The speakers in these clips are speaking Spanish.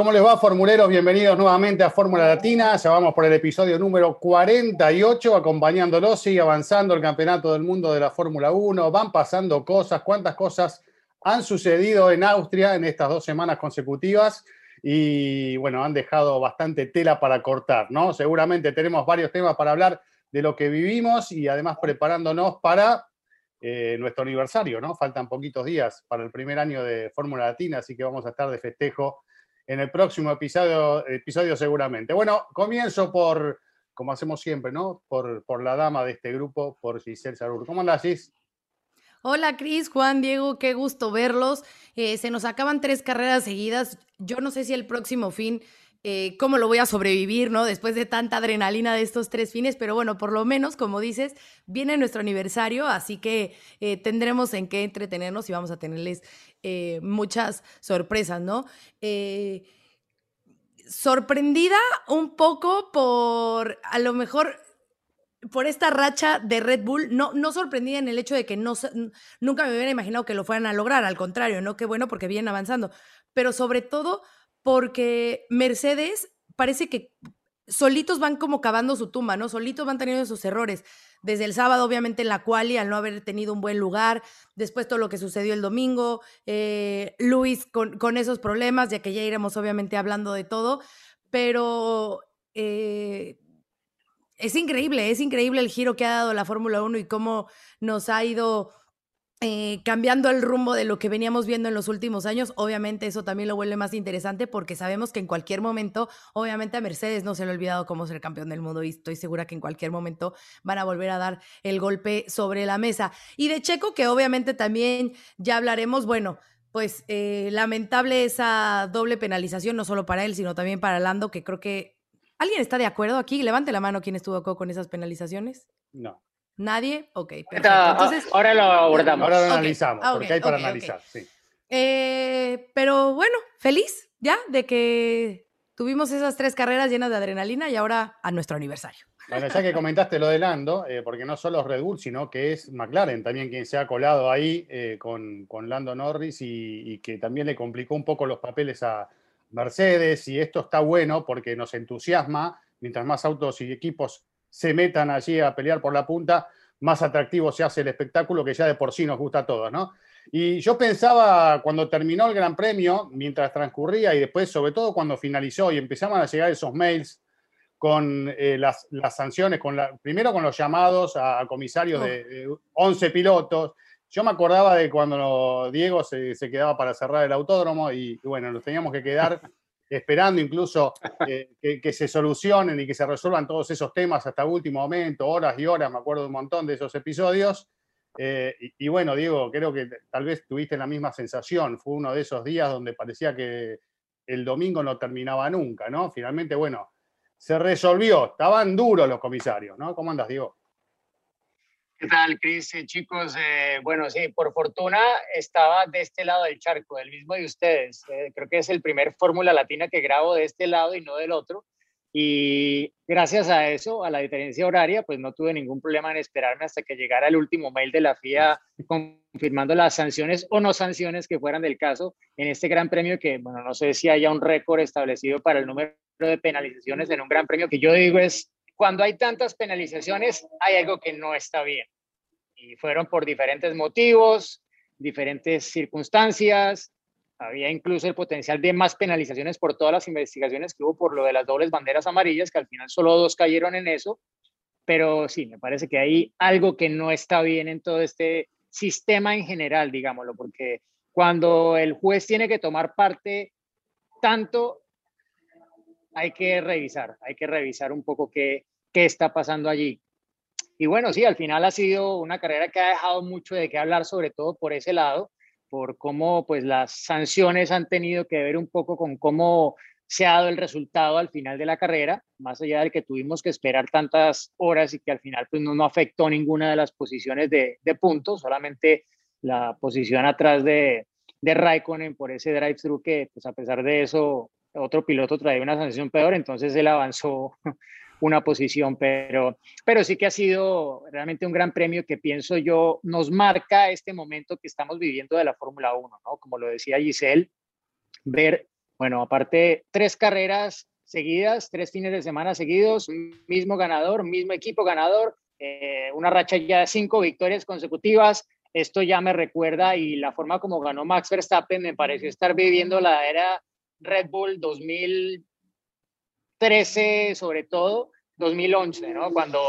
¿Cómo les va, formuleros? Bienvenidos nuevamente a Fórmula Latina. Ya vamos por el episodio número 48, acompañándolos. Sigue avanzando el Campeonato del Mundo de la Fórmula 1. Van pasando cosas. ¿Cuántas cosas han sucedido en Austria en estas dos semanas consecutivas? Y bueno, han dejado bastante tela para cortar, ¿no? Seguramente tenemos varios temas para hablar de lo que vivimos y además preparándonos para eh, nuestro aniversario, ¿no? Faltan poquitos días para el primer año de Fórmula Latina, así que vamos a estar de festejo en el próximo episodio, episodio seguramente. Bueno, comienzo por, como hacemos siempre, ¿no? Por, por la dama de este grupo, por Giselle Sarur. ¿Cómo andas, Gis? Hola Cris, Juan, Diego, qué gusto verlos. Eh, se nos acaban tres carreras seguidas. Yo no sé si el próximo fin eh, cómo lo voy a sobrevivir, ¿no? Después de tanta adrenalina de estos tres fines, pero bueno, por lo menos, como dices, viene nuestro aniversario, así que eh, tendremos en qué entretenernos y vamos a tenerles eh, muchas sorpresas, ¿no? sorprendida un poco por, a lo mejor, por esta racha de Red Bull, no, no sorprendida en el hecho de que no, nunca me hubiera imaginado que lo fueran a lograr, al contrario, ¿no? Qué bueno porque vienen avanzando, pero sobre todo porque Mercedes parece que solitos van como cavando su tumba, ¿no? Solitos van teniendo sus errores. Desde el sábado, obviamente, en la quali, al no haber tenido un buen lugar, después todo lo que sucedió el domingo, eh, Luis con, esos problemas, ya que ya iremos obviamente hablando de todo, pero eh, es increíble, es increíble el giro que ha dado la Fórmula 1 y cómo nos ha ido eh, cambiando el rumbo de lo que veníamos viendo en los últimos años, obviamente eso también lo vuelve más interesante porque sabemos que en cualquier momento, obviamente a Mercedes no se le ha olvidado cómo ser campeón del mundo y estoy segura que en cualquier momento van a volver a dar el golpe sobre la mesa. Y de Checo, que obviamente también ya hablaremos, bueno, pues eh, lamentable esa doble penalización, no solo para él, sino también para Lando, que creo que... ¿Alguien está de acuerdo aquí? Levante la mano quien estuvo con esas penalizaciones. No. ¿Nadie? Ok, perfecto. Entonces, ahora lo abordamos. Ahora lo analizamos, ah, porque hay para analizar, sí. Eh, pero bueno, feliz ya de que tuvimos esas tres carreras llenas de adrenalina y ahora a nuestro aniversario. Bueno, ya que comentaste lo de Lando, eh, porque no solo es Red Bull, sino que es McLaren también quien se ha colado ahí eh, con, con, Lando Norris y, y, que también le complicó un poco los papeles a Mercedes. Y esto está bueno porque nos entusiasma, mientras más autos y equipos se metan allí a pelear por la punta, más atractivo se hace el espectáculo que ya de por sí nos gusta a todos, ¿no? Y yo pensaba cuando terminó el Gran Premio, mientras transcurría y después, sobre todo cuando finalizó y empezaban a llegar esos mails con eh, las, las, sanciones, con la, primero con los llamados a, a comisarios de, 11 pilotos. Yo me acordaba de cuando Diego se, se quedaba para cerrar el autódromo y, y bueno, nos teníamos que quedar esperando incluso eh, que, se solucionen y que se resuelvan todos esos temas hasta último momento, horas y horas, me acuerdo un montón de esos episodios. Eh, y, y, bueno, Diego, creo que tal vez tuviste la misma sensación, fue uno de esos días donde parecía que el domingo no terminaba nunca, ¿no? Finalmente, bueno, se resolvió, estaban duros los comisarios, ¿no? ¿Cómo andas, Diego? ¿Qué tal, Cris? Eh, chicos, eh, bueno, sí, por fortuna estaba de este lado del charco, del mismo de ustedes. Eh, creo que es el primer Fórmula Latina que grabo de este lado y no del otro. Y gracias a eso, a la diferencia horaria, pues no tuve ningún problema en esperarme hasta que llegara el último mail de la FIA confirmando las sanciones o no sanciones que fueran del caso en este gran premio que, bueno, no sé si haya un récord establecido para el número de penalizaciones en un gran premio que yo digo es cuando hay tantas penalizaciones, hay algo que no está bien. Y fueron por diferentes motivos, diferentes circunstancias. Había incluso el potencial de más penalizaciones por todas las investigaciones que hubo por lo de las dobles banderas amarillas, que al final solo dos cayeron en eso. Pero sí, me parece que hay algo que no está bien en todo este sistema en general, digámoslo, porque cuando el juez tiene que tomar parte tanto hay que revisar, hay que revisar un poco qué, qué está pasando allí. Y bueno, sí, al final ha sido una carrera que ha dejado mucho de qué hablar, sobre todo por ese lado, por cómo pues las sanciones han tenido que ver un poco con cómo se ha dado el resultado al final de la carrera, más allá del que tuvimos que esperar tantas horas y que al final pues, no, no afectó ninguna de las posiciones de, de puntos, solamente la posición atrás de, de Raikkonen por ese drive-thru que pues, a pesar de eso otro piloto traía una sanción peor, entonces él avanzó una posición, pero, pero sí que ha sido realmente un gran premio que pienso yo nos marca este momento que estamos viviendo de la Fórmula 1, ¿no? Como lo decía Giselle, ver bueno, aparte, tres carreras seguidas, tres fines de semana seguidos, mismo ganador, mismo equipo ganador, eh, una racha ya de cinco victorias consecutivas. Esto ya me recuerda y la forma como ganó Max Verstappen me pareció estar viviendo la era Red Bull 2013, sobre todo 2011, ¿no? Cuando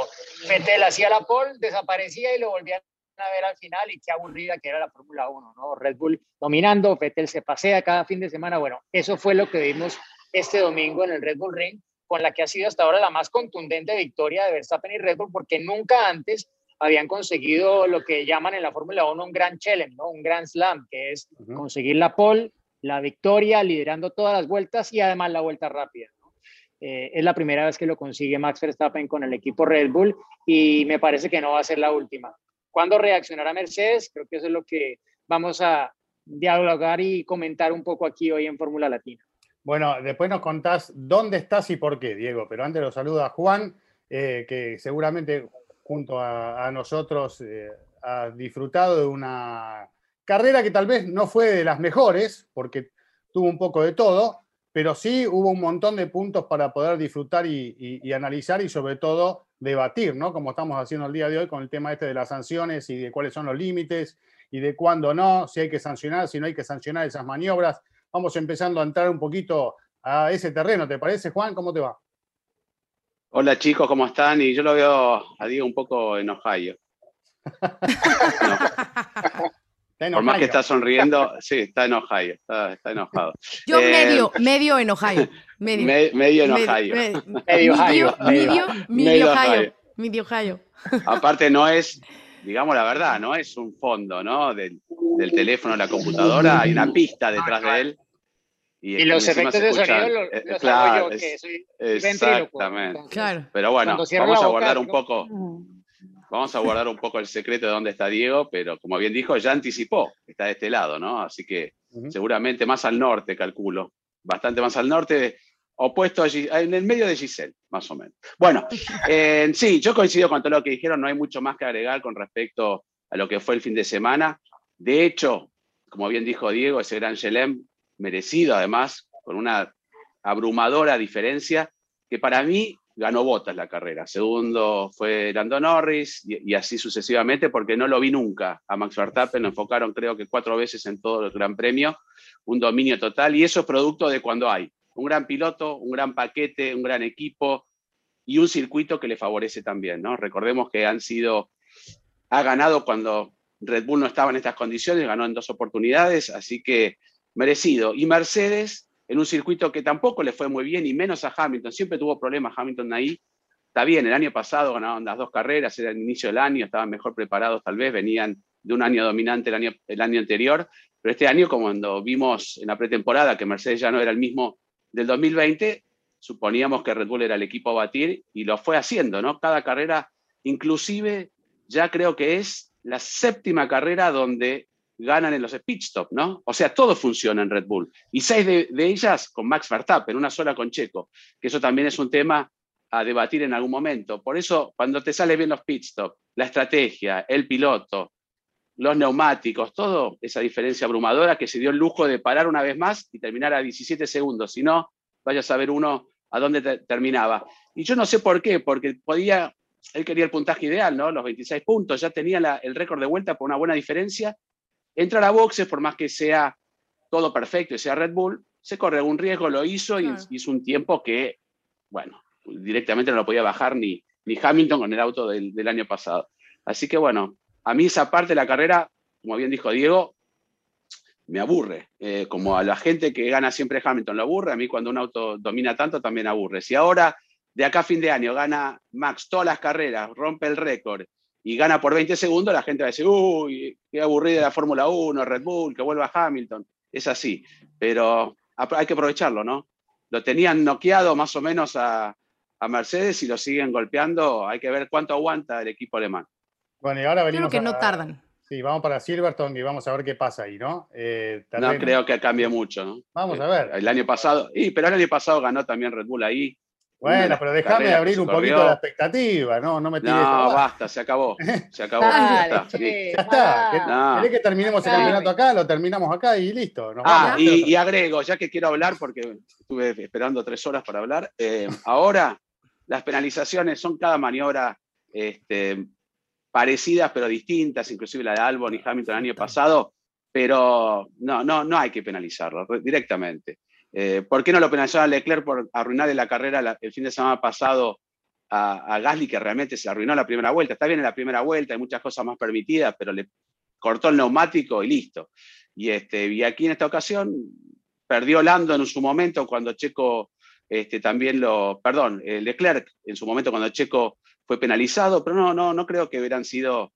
Vettel hacía la pole, desaparecía y lo volvía a ver al final y qué aburrida que era la Fórmula 1, ¿no? Red Bull dominando, Vettel se pasea cada fin de semana. Bueno, eso fue lo que vimos este domingo en el Red Bull Ring, con la que ha sido hasta ahora la más contundente victoria de Verstappen y Red Bull, porque nunca antes habían conseguido lo que llaman en la Fórmula 1 un gran challenge, ¿no? Un gran slam, que es conseguir la pole, la victoria, liderando todas las vueltas y además la vuelta rápida. Eh, es la primera vez que lo consigue Max Verstappen con el equipo Red Bull y me parece que no va a ser la última. ¿Cuándo reaccionará Mercedes? Creo que eso es lo que vamos a dialogar y comentar un poco aquí hoy en Fórmula Latina. Bueno, después nos contás dónde estás y por qué, Diego, pero antes lo saluda Juan, eh, que seguramente junto a, nosotros eh, ha disfrutado de una carrera que tal vez no fue de las mejores, porque tuvo un poco de todo, pero sí hubo un montón de puntos para poder disfrutar y analizar y sobre todo debatir, ¿no? Como estamos haciendo el día de hoy con el tema este de las sanciones y de cuáles son los límites y de cuándo no, si hay que sancionar, si no hay que sancionar esas maniobras. Vamos empezando a entrar un poquito a ese terreno, ¿te parece, Juan? ¿Cómo te va? Hola chicos, ¿cómo están? Y yo lo veo a Diego un poco en Ohio. Por más que está sonriendo, sí, está en Ohio, está, enojado. Yo eh, medio, medio en Ohio. Medio, medio en Ohio. Medio, Ohio. Medio, medio, Ohio. Medio Ohio. Aparte no es, digamos la verdad, no es un fondo, ¿no? Del, del teléfono, la computadora, hay una pista detrás de él. Y, los efectos de sonido los, eh, claro, yo, que soy Exactamente. Claro. Pero bueno, vamos a guardar un poco Vamos a guardar un poco el secreto de dónde está Diego, pero como bien dijo, ya anticipó está de este lado, ¿no? Así que seguramente más al norte, calculo. Bastante más al norte, opuesto allí, en el medio de Giselle, más o menos. Bueno, eh, sí, yo coincido con todo lo que dijeron, no hay mucho más que agregar con respecto a lo que fue el fin de semana. De hecho, como bien dijo Diego, ese gran Chelem, merecido además, con una abrumadora diferencia, que para mí ganó Botas la carrera. Segundo fue Lando Norris y, así sucesivamente, porque no lo vi nunca a Max Verstappen. Lo enfocaron creo que cuatro veces en todo el Gran Premio, un dominio total. Y eso es producto de cuando hay un gran piloto, un gran paquete, un gran equipo y un circuito que le favorece también. Recordemos que han sido, ha ganado cuando Red Bull no estaba en estas condiciones, ganó en dos oportunidades, así que merecido. Y Mercedes en un circuito que tampoco le fue muy bien, y menos a Hamilton. Siempre tuvo problemas Hamilton ahí. Está bien, el año pasado ganaron las dos carreras, era el inicio del año, estaban mejor preparados tal vez, venían de un año dominante el año, el año anterior, pero este año, como cuando vimos en la pretemporada que Mercedes ya no era el mismo del 2020, suponíamos que Red Bull era el equipo a batir y lo fue haciendo, ¿no? Cada carrera, inclusive ya creo que es la séptima carrera donde ganan en los pit stop, ¿no? O sea, todo funciona en Red Bull. Y seis de, ellas con Max Verstappen, una sola con Checo, que eso también es un tema a debatir en algún momento. Por eso, cuando te sale bien los pit stop, la estrategia, el piloto, los neumáticos, todo esa diferencia abrumadora que se dio el lujo de parar una vez más y terminar a 17 segundos. Si no, vaya a saber uno a dónde terminaba. Y yo no sé por qué, porque podía, él quería el puntaje ideal, ¿no? Los 26 puntos, ya tenía el récord de vuelta por una buena diferencia entrar a boxes, por más que sea todo perfecto y sea Red Bull, se corre algún riesgo, lo hizo y hizo un tiempo que, bueno, directamente no lo podía bajar ni, ni Hamilton con el auto del, año pasado. Así que bueno, a mí esa parte de la carrera, como bien dijo Diego, me aburre. Eh, como a la gente que gana siempre Hamilton lo aburre, a mí cuando un auto domina tanto también aburre. Si ahora, de acá a fin de año, gana Max todas las carreras, rompe el récord y gana por 20 segundos, la gente va a decir, uy, qué aburrida la Fórmula 1, Red Bull, que vuelva Hamilton. Es así, pero hay que aprovecharlo, ¿no? lo tenían noqueado más o menos a, Mercedes y lo siguen golpeando. Hay que ver cuánto aguanta el equipo alemán. Bueno, y ahora venimos. Creo que no tardan. Sí, vamos para Silverstone y vamos a ver qué pasa ahí, ¿no? Eh, no creo que cambie mucho, ¿no? Vamos a ver. El año pasado, y, pero el año pasado ganó también Red Bull ahí. Bueno, pero déjame abrir un poquito la expectativa, ¿no? No me tires. No, basta, se acabó. Se acabó. ya está. ya está. ¿Querés que terminemos el campeonato acá? Lo terminamos acá y listo. ah, y, agrego, ya que quiero hablar, porque estuve esperando tres horas para hablar, eh, ahora las penalizaciones son cada maniobra este, parecidas pero distintas, inclusive la de Albon y Hamilton el año pasado, pero no, no, no hay que penalizarlo directamente. Eh, ¿Por qué no lo penalizaron a Leclerc por arruinarle la carrera el fin de semana pasado a, Gasly, que realmente se arruinó la primera vuelta? Está bien en la primera vuelta, hay muchas cosas más permitidas, pero le cortó el neumático y listo. Y, este, aquí en esta ocasión perdió Lando en su momento cuando Checo este, también lo, perdón, eh, Leclerc en su momento cuando Checo fue penalizado, pero no, no, no creo que hubieran sido,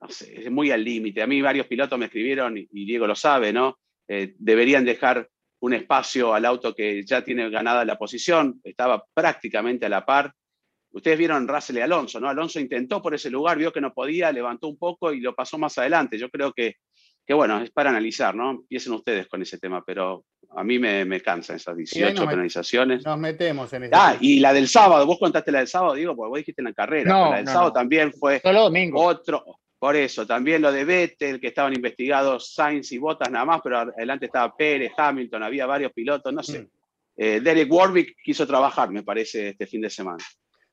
no sé, muy al límite. A mí varios pilotos me escribieron, y, Diego lo sabe, ¿no? Eh, deberían dejar un espacio al auto que ya tiene ganada la posición, estaba prácticamente a la par. Ustedes vieron Russell y Alonso, ¿no? Alonso intentó por ese lugar, vio que no podía, levantó un poco y lo pasó más adelante. Yo creo que, que bueno, es para analizar, ¿no? Empiecen ustedes con ese tema, pero a mí me, me cansan esas 18 penalizaciones. Nos metemos en eso. Ah, y la del sábado, vos contaste la del sábado, digo, porque vos dijiste en la carrera. No, la del sábado también fue domingo. otro. Por eso, también lo de Vettel, que estaban investigados Sainz y Bottas nada más, pero adelante estaba Pérez, Hamilton, había varios pilotos, no sé. Mm. Eh, Derek Warwick quiso trabajar, me parece, este fin de semana.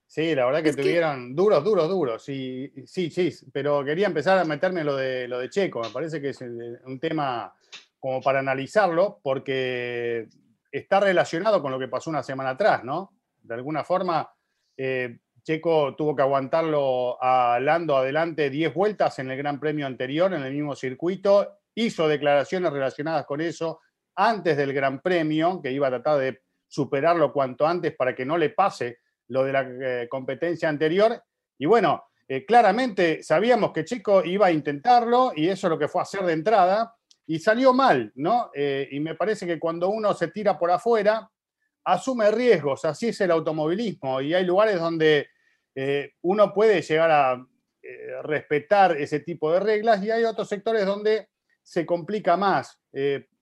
Sí, la verdad que tuvieron duros, duros, duros. Sí, sí, sí, pero quería empezar a meterme lo de, lo de Checo. Me parece que es un tema como para analizarlo, porque está relacionado con lo que pasó una semana atrás, ¿no? De alguna forma, eh, Checo tuvo que aguantarlo a Lando adelante 10 vueltas en el Gran Premio anterior, en el mismo circuito, hizo declaraciones relacionadas con eso antes del Gran Premio, que iba a tratar de superarlo cuanto antes para que no le pase lo de la eh, competencia anterior. Y bueno, eh, claramente sabíamos que Checo iba a intentarlo y eso es lo que fue a hacer de entrada y salió mal, ¿no? Eh, y me parece que cuando uno se tira por afuera, asume riesgos, así es el automovilismo, y hay lugares donde eh, uno puede llegar a eh, respetar ese tipo de reglas y hay otros sectores donde se complica más,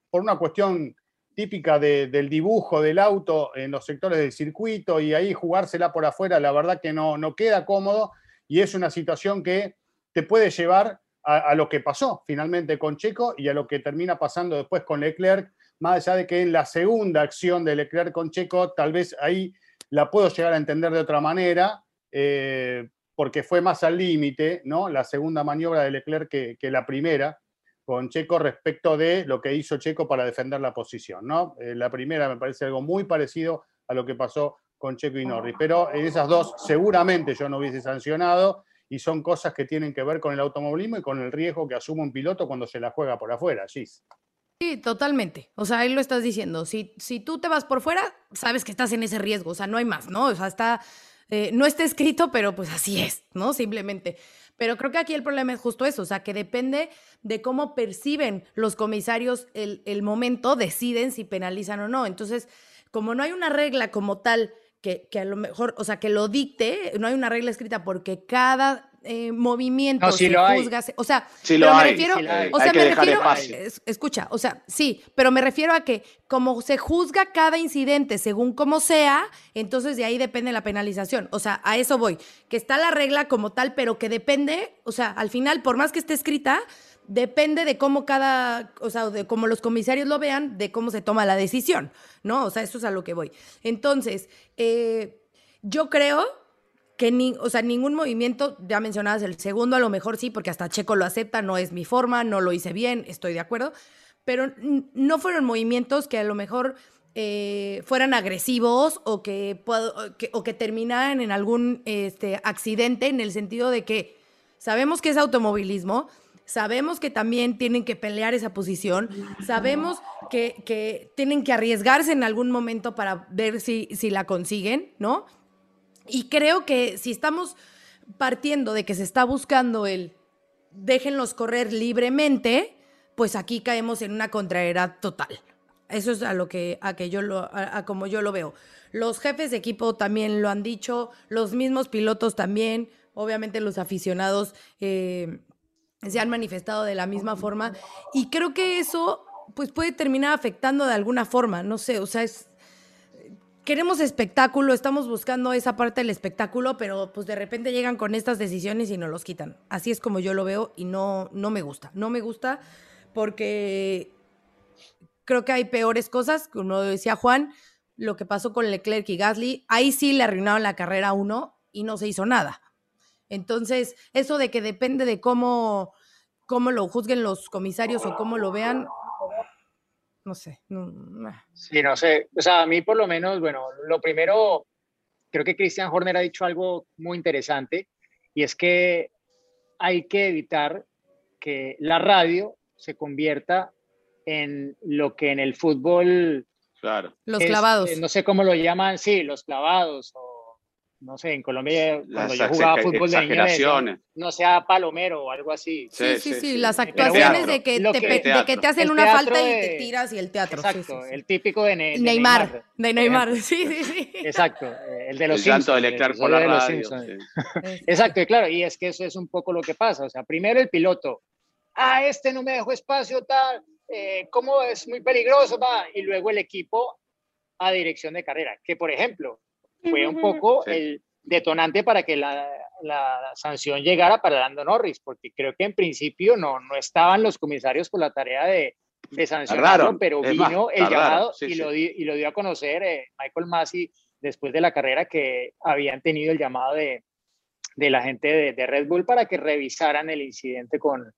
por una cuestión típica del dibujo del auto en los sectores del circuito y ahí jugársela por afuera, la verdad que no, no queda cómodo y es una situación que te puede llevar a, lo que pasó finalmente con Checo y a lo que termina pasando después con Leclerc, más allá de que en la segunda acción de Leclerc con Checo, tal vez ahí la puedo llegar a entender de otra manera, eh, porque fue más al límite, ¿no? La segunda maniobra de Leclerc que, la primera con Checo respecto de lo que hizo Checo para defender la posición, ¿no? Eh, la primera me parece algo muy parecido a lo que pasó con Checo y Norris, pero en esas dos seguramente yo no hubiese sancionado y son cosas que tienen que ver con el automovilismo y con el riesgo que asume un piloto cuando se la juega por afuera, Gis. Sí, totalmente. O sea, ahí lo estás diciendo. Si, si tú te vas por fuera, sabes que estás en ese riesgo. O sea, no hay más, ¿no? O sea, está, eh, no está escrito, pero pues así es, ¿no? Simplemente. Pero creo que aquí el problema es justo eso, o sea, que depende de cómo perciben los comisarios el, el momento, deciden si penalizan o no. Entonces, como no hay una regla como tal que, que, a lo mejor, o sea, que lo dicte, no hay una regla escrita porque cada eh, movimiento se juzga, o sea, pero me refiero, o sea, me refiero, escucha, o sea, sí, pero me refiero a que como se juzga cada incidente según cómo sea, entonces de ahí depende la penalización, o sea, a eso voy, que está la regla como tal, pero que depende, o sea, al final, por más que esté escrita, depende de cómo cada, o sea, de cómo los comisarios lo vean, de cómo se toma la decisión, ¿no? O sea, eso es a lo que voy. Entonces, eh, yo creo que ni, o sea, ningún movimiento, ya mencionabas el segundo, a lo mejor sí, porque hasta Checo lo acepta, no es mi forma, no lo hice bien, estoy de acuerdo, pero no fueron movimientos que a lo mejor eh, fueran agresivos o que, o que terminaran en algún este, accidente en el sentido de que sabemos que es automovilismo, sabemos que también tienen que pelear esa posición, sabemos que, tienen que arriesgarse en algún momento para ver si, si la consiguen, ¿no? Y creo que si estamos partiendo de que se está buscando el déjenlos correr libremente, pues aquí caemos en una contrariedad total. Eso es a lo que, a que yo lo, a, como yo lo veo. Los jefes de equipo también lo han dicho, los mismos pilotos también, obviamente los aficionados eh, se han manifestado de la misma forma. Y creo que eso pues puede terminar afectando de alguna forma, no sé, o sea, es, queremos espectáculo, estamos buscando esa parte del espectáculo, pero pues de repente llegan con estas decisiones y nos los quitan. Así es como yo lo veo y no, no me gusta. No me gusta porque creo que hay peores cosas, como decía Juan, lo que pasó con Leclerc y Gasly, ahí sí le arruinaron la carrera a uno y no se hizo nada. Entonces, eso de que depende de cómo, cómo lo juzguen los comisarios o cómo lo vean, no sé. No, Sí, no sé. O sea, a mí por lo menos, bueno, lo primero, creo que Christian Horner ha dicho algo muy interesante y es que hay que evitar que la radio se convierta en lo que en el fútbol... Claro. Los clavados. Eh, no sé cómo lo llaman, sí, los clavados o no sé, en Colombia cuando yo jugaba fútbol de niño, no sea palomero o algo así. Sí, sí, sí, las actuaciones de, que te, de que te hacen una falta y te tiras y el teatro. Exacto, el típico de, Neymar. De Neymar, sí, sí, sí. Exacto, el de los el Simpsons. de por la radio. Exacto, y claro, y es que eso es un poco lo que pasa. O sea, primero el piloto, ah, este no me dejó espacio, tal, eh, cómo es muy peligroso, va, y luego el equipo a dirección de carrera, que por ejemplo, fue un poco el detonante para que la, la, sanción llegara para Lando Norris, porque creo que en principio no, no estaban los comisarios con la tarea de, de sancionarlo, pero vino el llamado y, Lo y lo dio a conocer eh, Michael Massey después de la carrera que habían tenido el llamado de, de la gente de, de, Red Bull para que revisaran el incidente con,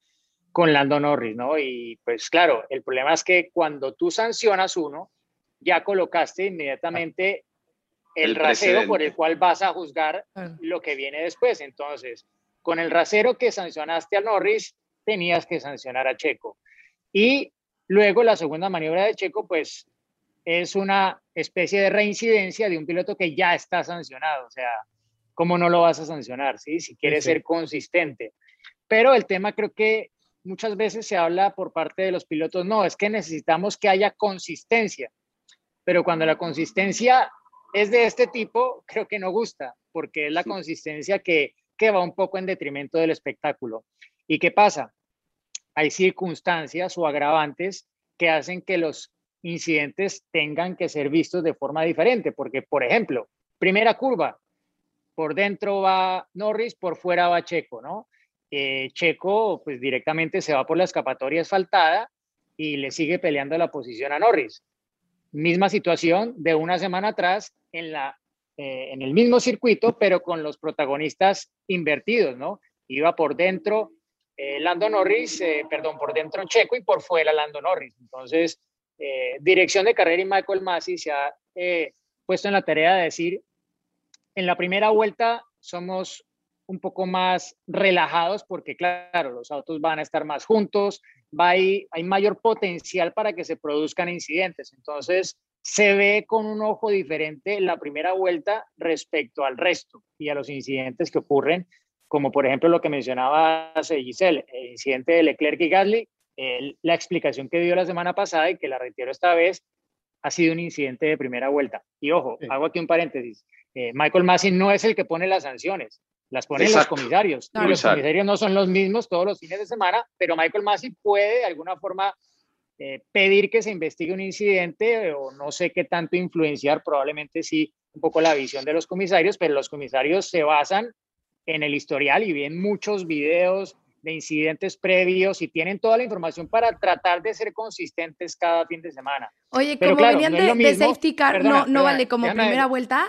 con Lando Norris, ¿no? Y pues claro, el problema es que cuando tú sancionas uno, ya colocaste inmediatamente el, rasero por el cual vas a juzgar lo que viene después. Entonces, con el rasero que sancionaste a Norris, tenías que sancionar a Checo. Y luego la segunda maniobra de Checo, pues es una especie de reincidencia de un piloto que ya está sancionado. O sea, ¿cómo no lo vas a sancionar? ¿sí? Si quieres ser consistente. Pero el tema creo que muchas veces se habla por parte de los pilotos, no, es que necesitamos que haya consistencia. Pero cuando la consistencia es de este tipo, creo que no gusta, porque es la consistencia que, que va un poco en detrimento del espectáculo. ¿Y qué pasa? Hay circunstancias o agravantes que hacen que los incidentes tengan que ser vistos de forma diferente, porque, por ejemplo, primera curva, por dentro va Norris, por fuera va Checo, ¿no? Eh, Checo, pues directamente se va por la escapatoria asfaltada y le sigue peleando la posición a Norris. Misma situación de una semana atrás en, la, eh, en el mismo circuito, pero con los protagonistas invertidos, ¿no? Iba por dentro eh, Lando Norris, eh, perdón, por dentro Checo y por fuera Lando Norris. Entonces, dirección de carrera y Michael Masi se ha puesto en la tarea de decir, en la primera vuelta somos un poco más relajados porque, claro, los autos van a estar más juntos, va hay mayor potencial para que se produzcan incidentes. Entonces, se ve con un ojo diferente la primera vuelta respecto al resto y a los incidentes que ocurren, como por ejemplo lo que mencionaba Giselle, el incidente de Leclerc y Gasly, la explicación que dio la semana pasada y que la retiro esta vez, ha sido un incidente de primera vuelta. Y ojo, hago aquí un paréntesis, eh, Michael Massey no es el que pone las sanciones, las ponen los comisarios. Y los comisarios no son los mismos todos los fines de semana, pero Michael Massey puede de alguna forma eh, pedir que se investigue un incidente o no sé qué tanto influenciar, probablemente sí un poco la visión de los comisarios, pero los comisarios se basan en el historial y ven muchos videos de incidentes previos y tienen toda la información para tratar de ser consistentes cada fin de semana. Oye, como venían de, safety car, no, no vale como primera vuelta.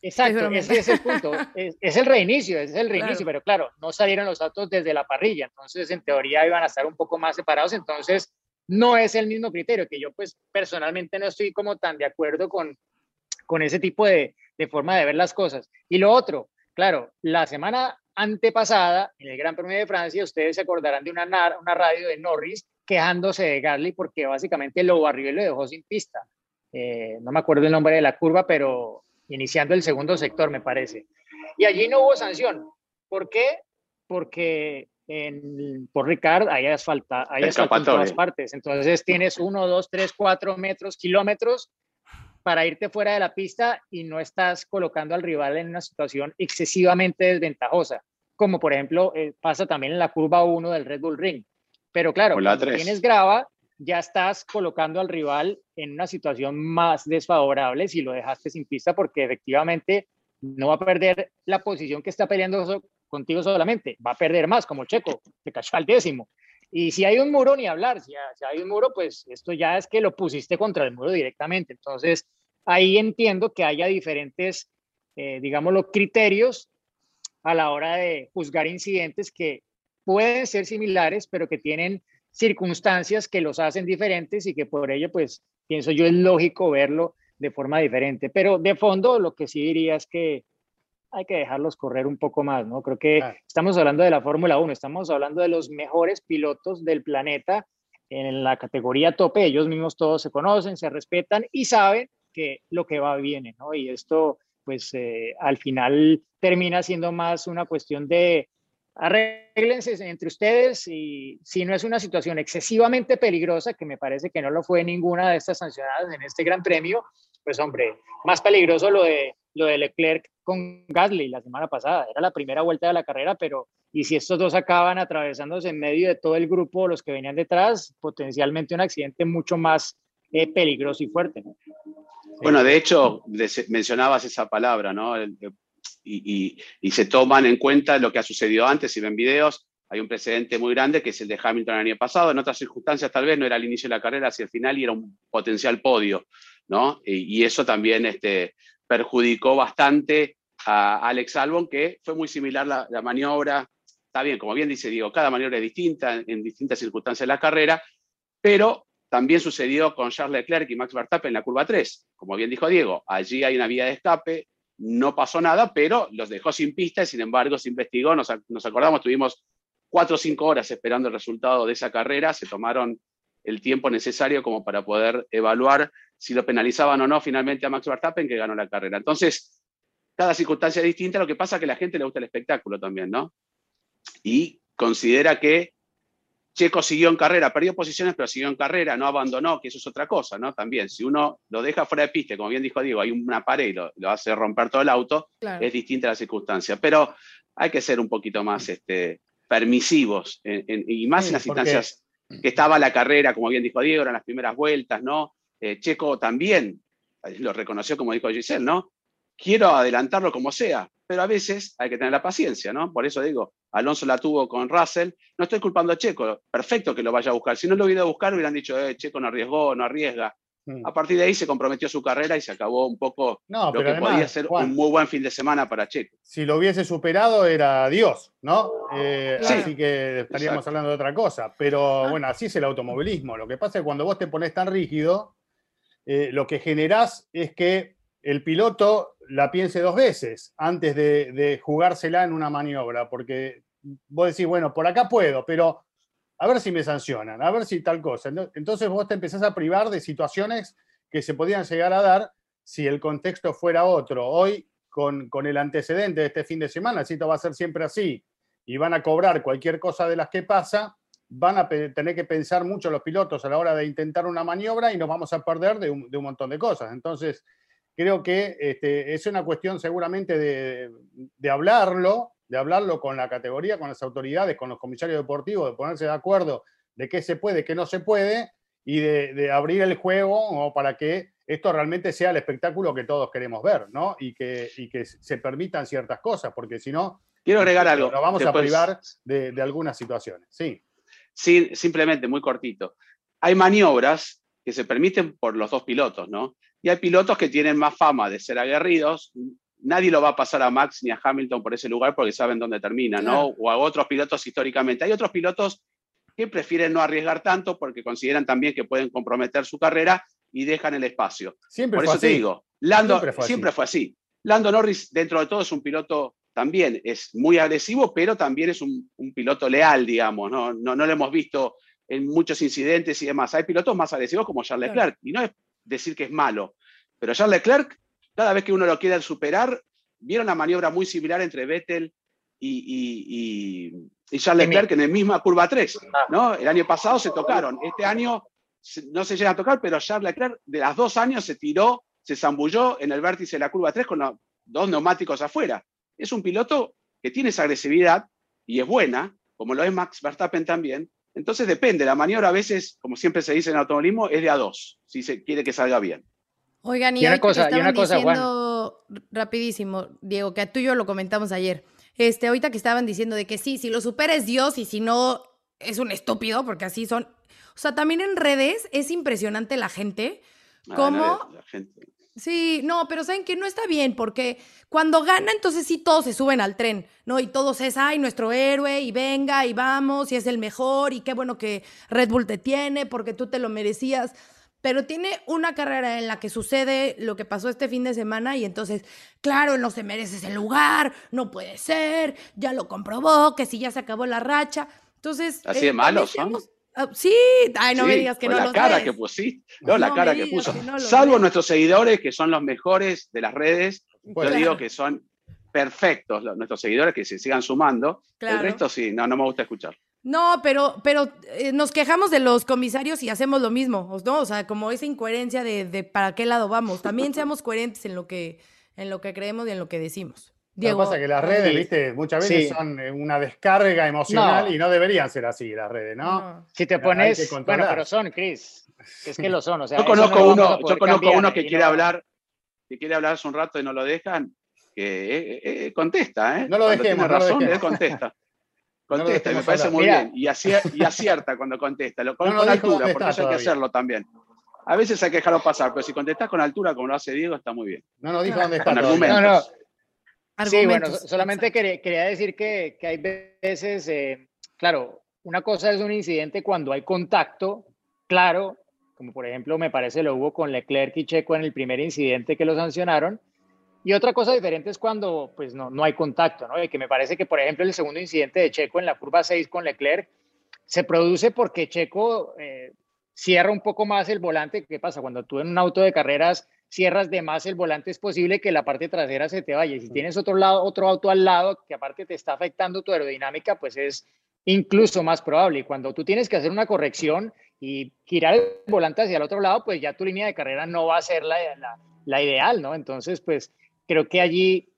Exacto, ese es el punto. Es, el reinicio, es el reinicio, pero claro, no salieron los datos desde la parrilla, entonces en teoría iban a estar un poco más separados, entonces no es el mismo criterio, que yo pues personalmente no estoy como tan de acuerdo con, con ese tipo de, de forma de ver las cosas. Y lo otro, claro, la semana antepasada, en el Gran Premio de Francia, ustedes se acordarán de una, una radio de Norris quejándose de Gasly porque básicamente lo barrió y lo dejó sin pista. Eh, no me acuerdo el nombre de la curva, pero iniciando el segundo sector, me parece. Y allí no hubo sanción. ¿Por qué? Porque por Ricard hay asfalto, hay asfalto en todas partes. Entonces tienes uno, dos, tres, cuatro metros, kilómetros para irte fuera de la pista y no estás colocando al rival en una situación excesivamente desventajosa, como por ejemplo eh, pasa también en la curva 1 del Red Bull Ring. Pero claro, cuando tienes grava, ya estás colocando al rival en una situación más desfavorable si lo dejaste sin pista, porque efectivamente no va a perder la posición que está peleando contigo solamente, va a perder más, como Checo, te cachó al décimo. Y si hay un muro, ni hablar, si hay un muro, pues esto ya es que lo pusiste contra el muro directamente. Entonces, ahí entiendo que haya diferentes, eh, digamos, los criterios a la hora de juzgar incidentes que pueden ser similares, pero que tienen circunstancias que los hacen diferentes y que por ello, pues, pienso yo es lógico verlo de forma diferente. Pero de fondo, lo que sí diría es que hay que dejarlos correr un poco más, ¿no? Creo que estamos hablando de la Fórmula 1, estamos hablando de los mejores pilotos del planeta en la categoría tope, ellos mismos todos se conocen, se respetan y saben que lo que va viene, ¿no? Y esto, pues, eh, al final termina siendo más una cuestión de arréglense entre ustedes y si no es una situación excesivamente peligrosa, que me parece que no lo fue ninguna de estas sancionadas en este Gran Premio, pues hombre, más peligroso lo de, lo de Leclerc con Gasly la semana pasada. Era la primera vuelta de la carrera, pero y si estos dos acaban atravesándose en medio de todo el grupo, los que venían detrás, potencialmente un accidente mucho más eh, peligroso y fuerte. Bueno, de hecho, mencionabas esa palabra, ¿no? Y, se toman en cuenta lo que ha sucedido antes, si ven videos, hay un precedente muy grande que es el de Hamilton el año pasado, en otras circunstancias tal vez no era el inicio de la carrera hacia el final y era un potencial podio, ¿no? Y, eso también este, perjudicó bastante a Alex Albon, que fue muy similar la, maniobra, está bien, como bien dice Diego, cada maniobra es distinta en distintas circunstancias de la carrera, pero también sucedió con Charles Leclerc y Max Verstappen en la curva 3. Como bien dijo Diego, allí hay una vía de escape, no pasó nada, pero los dejó sin pista y sin embargo se investigó, nos, acordamos, tuvimos cuatro o cinco horas esperando el resultado de esa carrera, se tomaron el tiempo necesario como para poder evaluar si lo penalizaban o no finalmente a Max Verstappen que ganó la carrera. Entonces, cada circunstancia es distinta, lo que pasa es que a la gente le gusta el espectáculo también, ¿no? Y considera que Checo siguió en carrera, perdió posiciones, pero siguió en carrera, no abandonó, que eso es otra cosa, ¿no? También, si uno lo deja fuera de pista, como bien dijo Diego, hay una pared y lo, hace romper todo el auto, es distinta la circunstancia. Pero hay que ser un poquito más este, permisivos, y más en las instancias que estaba la carrera, como bien dijo Diego, en las primeras vueltas, ¿no? Eh, Checo también lo reconoció, como dijo Giselle, ¿no? Quiero adelantarlo como sea, pero a veces hay que tener la paciencia, ¿no? Por eso digo, Alonso la tuvo con Russell, no estoy culpando a Checo, perfecto que lo vaya a buscar, si no lo hubiera a buscar hubieran dicho, eh, Checo no arriesgó, no arriesga. Mm. A partir de ahí se comprometió su carrera y se acabó un poco lo que podía ser un muy buen fin de semana para Checo. Si lo hubiese superado era Dios, ¿no? Eh, así que estaríamos hablando de otra cosa. Pero ah. bueno, así es el automovilismo. Lo que pasa es que cuando vos te pones tan rígido, eh, lo que generás es que el piloto la piense dos veces antes de, jugársela en una maniobra, porque vos decís, bueno, por acá puedo, pero a ver si me sancionan, a ver si tal cosa. Entonces vos te empezás a privar de situaciones que se podían llegar a dar si el contexto fuera otro. Hoy, con, con el antecedente de este fin de semana, si esto va a ser siempre así, y van a cobrar cualquier cosa de las que pasa, van a tener que pensar mucho los pilotos a la hora de intentar una maniobra y nos vamos a perder de de un montón de cosas. Entonces, creo que este, es una cuestión seguramente de, hablarlo, de hablarlo con la categoría, con las autoridades, con los comisarios deportivos, de ponerse de acuerdo de qué se puede, qué no se puede, y de, abrir el juego para que esto realmente sea el espectáculo que todos queremos ver, ¿no? Y que, que se permitan ciertas cosas, porque si no... Quiero agregar algo. Nos vamos a privar de, de algunas situaciones, sí. Sí, simplemente, muy cortito. Hay maniobras que se permiten por los dos pilotos, ¿no? Y hay pilotos que tienen más fama de ser aguerridos. Nadie lo va a pasar a Max ni a Hamilton por ese lugar porque saben dónde termina, ¿no? O a otros pilotos históricamente. Hay otros pilotos que prefieren no arriesgar tanto porque consideran también que pueden comprometer su carrera y dejan el espacio. Siempre por eso te digo, Lando siempre fue, así. Lando Norris, dentro de todo, es un piloto también, es muy agresivo, pero también es un, piloto leal, digamos, ¿no? ¿no? No, lo hemos visto en muchos incidentes y demás. Hay pilotos más agresivos como Charles Leclerc, y no es decir que es malo. Pero Charles Leclerc, cada vez que uno lo quiere superar, vieron una maniobra muy similar entre Vettel y, y, Charles Leclerc en el misma curva 3. Ah. ¿no? El año pasado se tocaron. Este año no se llega a tocar, pero Charles Leclerc de las dos años se tiró, se zambulló en el vértice de la curva 3 con los dos neumáticos afuera. Es un piloto que tiene esa agresividad y es buena, como lo es Max Verstappen también. Entonces depende, la maniobra a veces, como siempre se dice en automovilismo, es de a dos, si se quiere que salga bien. Oigan, y, una cosa, y una cosa, diciendo rapidísimo, Diego, que tú y yo lo comentamos ayer. Este, ahorita que estaban diciendo de que sí, si lo supera es Dios y si no es un estúpido, porque así son. O sea, también en redes es impresionante la gente. Ah, cómo. Sí, no, pero saben que no está bien porque cuando gana, entonces sí todos se suben al tren, ¿no? Y todos es, ay, nuestro héroe, y venga, y vamos, y es el mejor, y qué bueno que Red Bull te tiene porque tú te lo merecías pero tiene una carrera en la que sucede lo que pasó este fin de semana y entonces, claro, no se merece ese lugar, no puede ser, ya lo comprobó, que si ya se acabó la racha. Entonces... Así de eh, malos. Ah, sí, ay, no me digas que no la cara que pusiste, no, la cara que puso. Salvo nuestros seguidores, que son los mejores de las redes, yo digo que son perfectos nuestros seguidores, que se sigan sumando. El resto sí, no, no me gusta escuchar. No, pero, pero eh, nos quejamos de los comisarios y hacemos lo mismo, ¿no? O sea, como esa incoherencia de, de, para qué lado vamos. También seamos coherentes en lo que, en lo que creemos y en lo que decimos. Diego. Lo que pasa es que las redes, viste, muchas veces son eh, una descarga emocional y no deberían ser así las redes, ¿no? Si te pones, bueno, pero son, Chris, es que lo son. O sea, yo conozco uno, yo conozco uno que quiere hablar, que quiere hablar hace un rato y no lo dejan, que eh, contesta, ¿eh? No lo dejemos, tiene razón, él contesta. Contesta, me parece muy bien. Y, acierta, cuando contesta. Lo con, altura, porque eso hay que hacerlo también. A veces hay que dejarlo pasar, pero si contestas con altura, como lo hace Diego, está muy bien. No, no dijo dónde está. Con argumentos. Sí, bueno, solamente quería, decir que, hay veces, eh, claro, una cosa es un incidente cuando hay contacto, claro, como por ejemplo me parece lo hubo con Leclerc y Checo en el primer incidente que lo sancionaron, y otra cosa diferente es cuando pues no, no hay contacto, ¿no? Y que me parece que, por ejemplo, el segundo incidente de Checo en la curva 6 con Leclerc se produce porque Checo eh, cierra un poco más el volante. ¿Qué pasa? Cuando tú en un auto de carreras cierras de más el volante, es posible que la parte trasera se te vaya. Y si tienes otro, lado, otro auto al lado que aparte te está afectando tu aerodinámica, pues es incluso más probable. Y cuando tú tienes que hacer una corrección y girar el volante hacia el otro lado, pues ya tu línea de carrera no va a ser la, la, la ideal, ¿no? Entonces, pues Creo que allí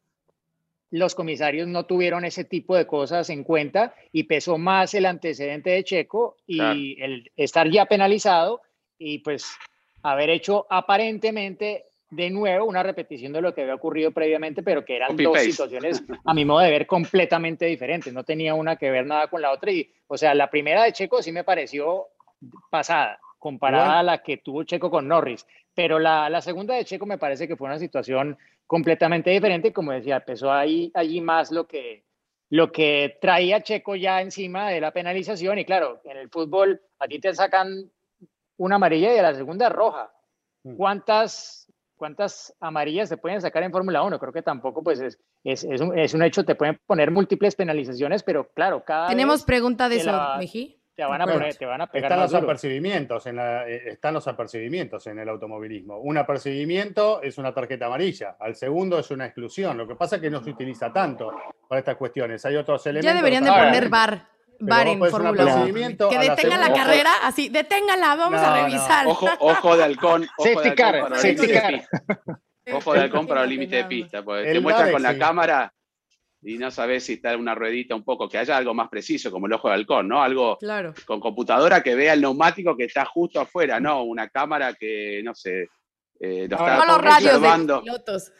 los comisarios no tuvieron ese tipo de cosas en cuenta y pesó más el antecedente de Checo y el estar ya penalizado y pues haber hecho aparentemente de nuevo una repetición de lo que había ocurrido previamente, pero que eran dos situaciones, a mi modo de ver, completamente diferentes. No tenía una que ver nada con la otra. Y, o sea, la primera de Checo sí me pareció pasada, comparada a la que tuvo Checo con Norris. Pero la, la segunda de Checo me parece que fue una situación completamente diferente. Como decía, empezó ahí, allí más lo que, lo que traía Checo ya encima de la penalización. Y claro, en el fútbol a ti te sacan una amarilla y a la segunda roja. Mm. ¿Cuántas, cuántas amarillas se pueden sacar en Fórmula 1? Creo que tampoco, pues es, es, es, un, es, un, hecho, te pueden poner múltiples penalizaciones, pero claro, cada Tenemos pregunta de eso, Mejí te van a, poner, te van a pegar. Están los, apercibimientos en eh, están los apercibimientos en el automovilismo. Un apercibimiento es una tarjeta amarilla, al segundo es una exclusión. Lo que pasa es que no se utiliza tanto para estas cuestiones. Hay otros elementos. Ya deberían de poner bar. Bar en Fórmula 1. Que detenga la, carrera, así, deténgala, vamos a revisar. Ojo, ojo de halcón. Ojo de halcón para Ojo de halcón para el límite de pista, porque te muestran con la cámara y no sabes si está una ruedita un poco, que haya algo más preciso, como el ojo de halcón, ¿no? Algo con computadora que vea el neumático que está justo afuera, no una cámara que, no sé, eh, lo está los radios de pilotos.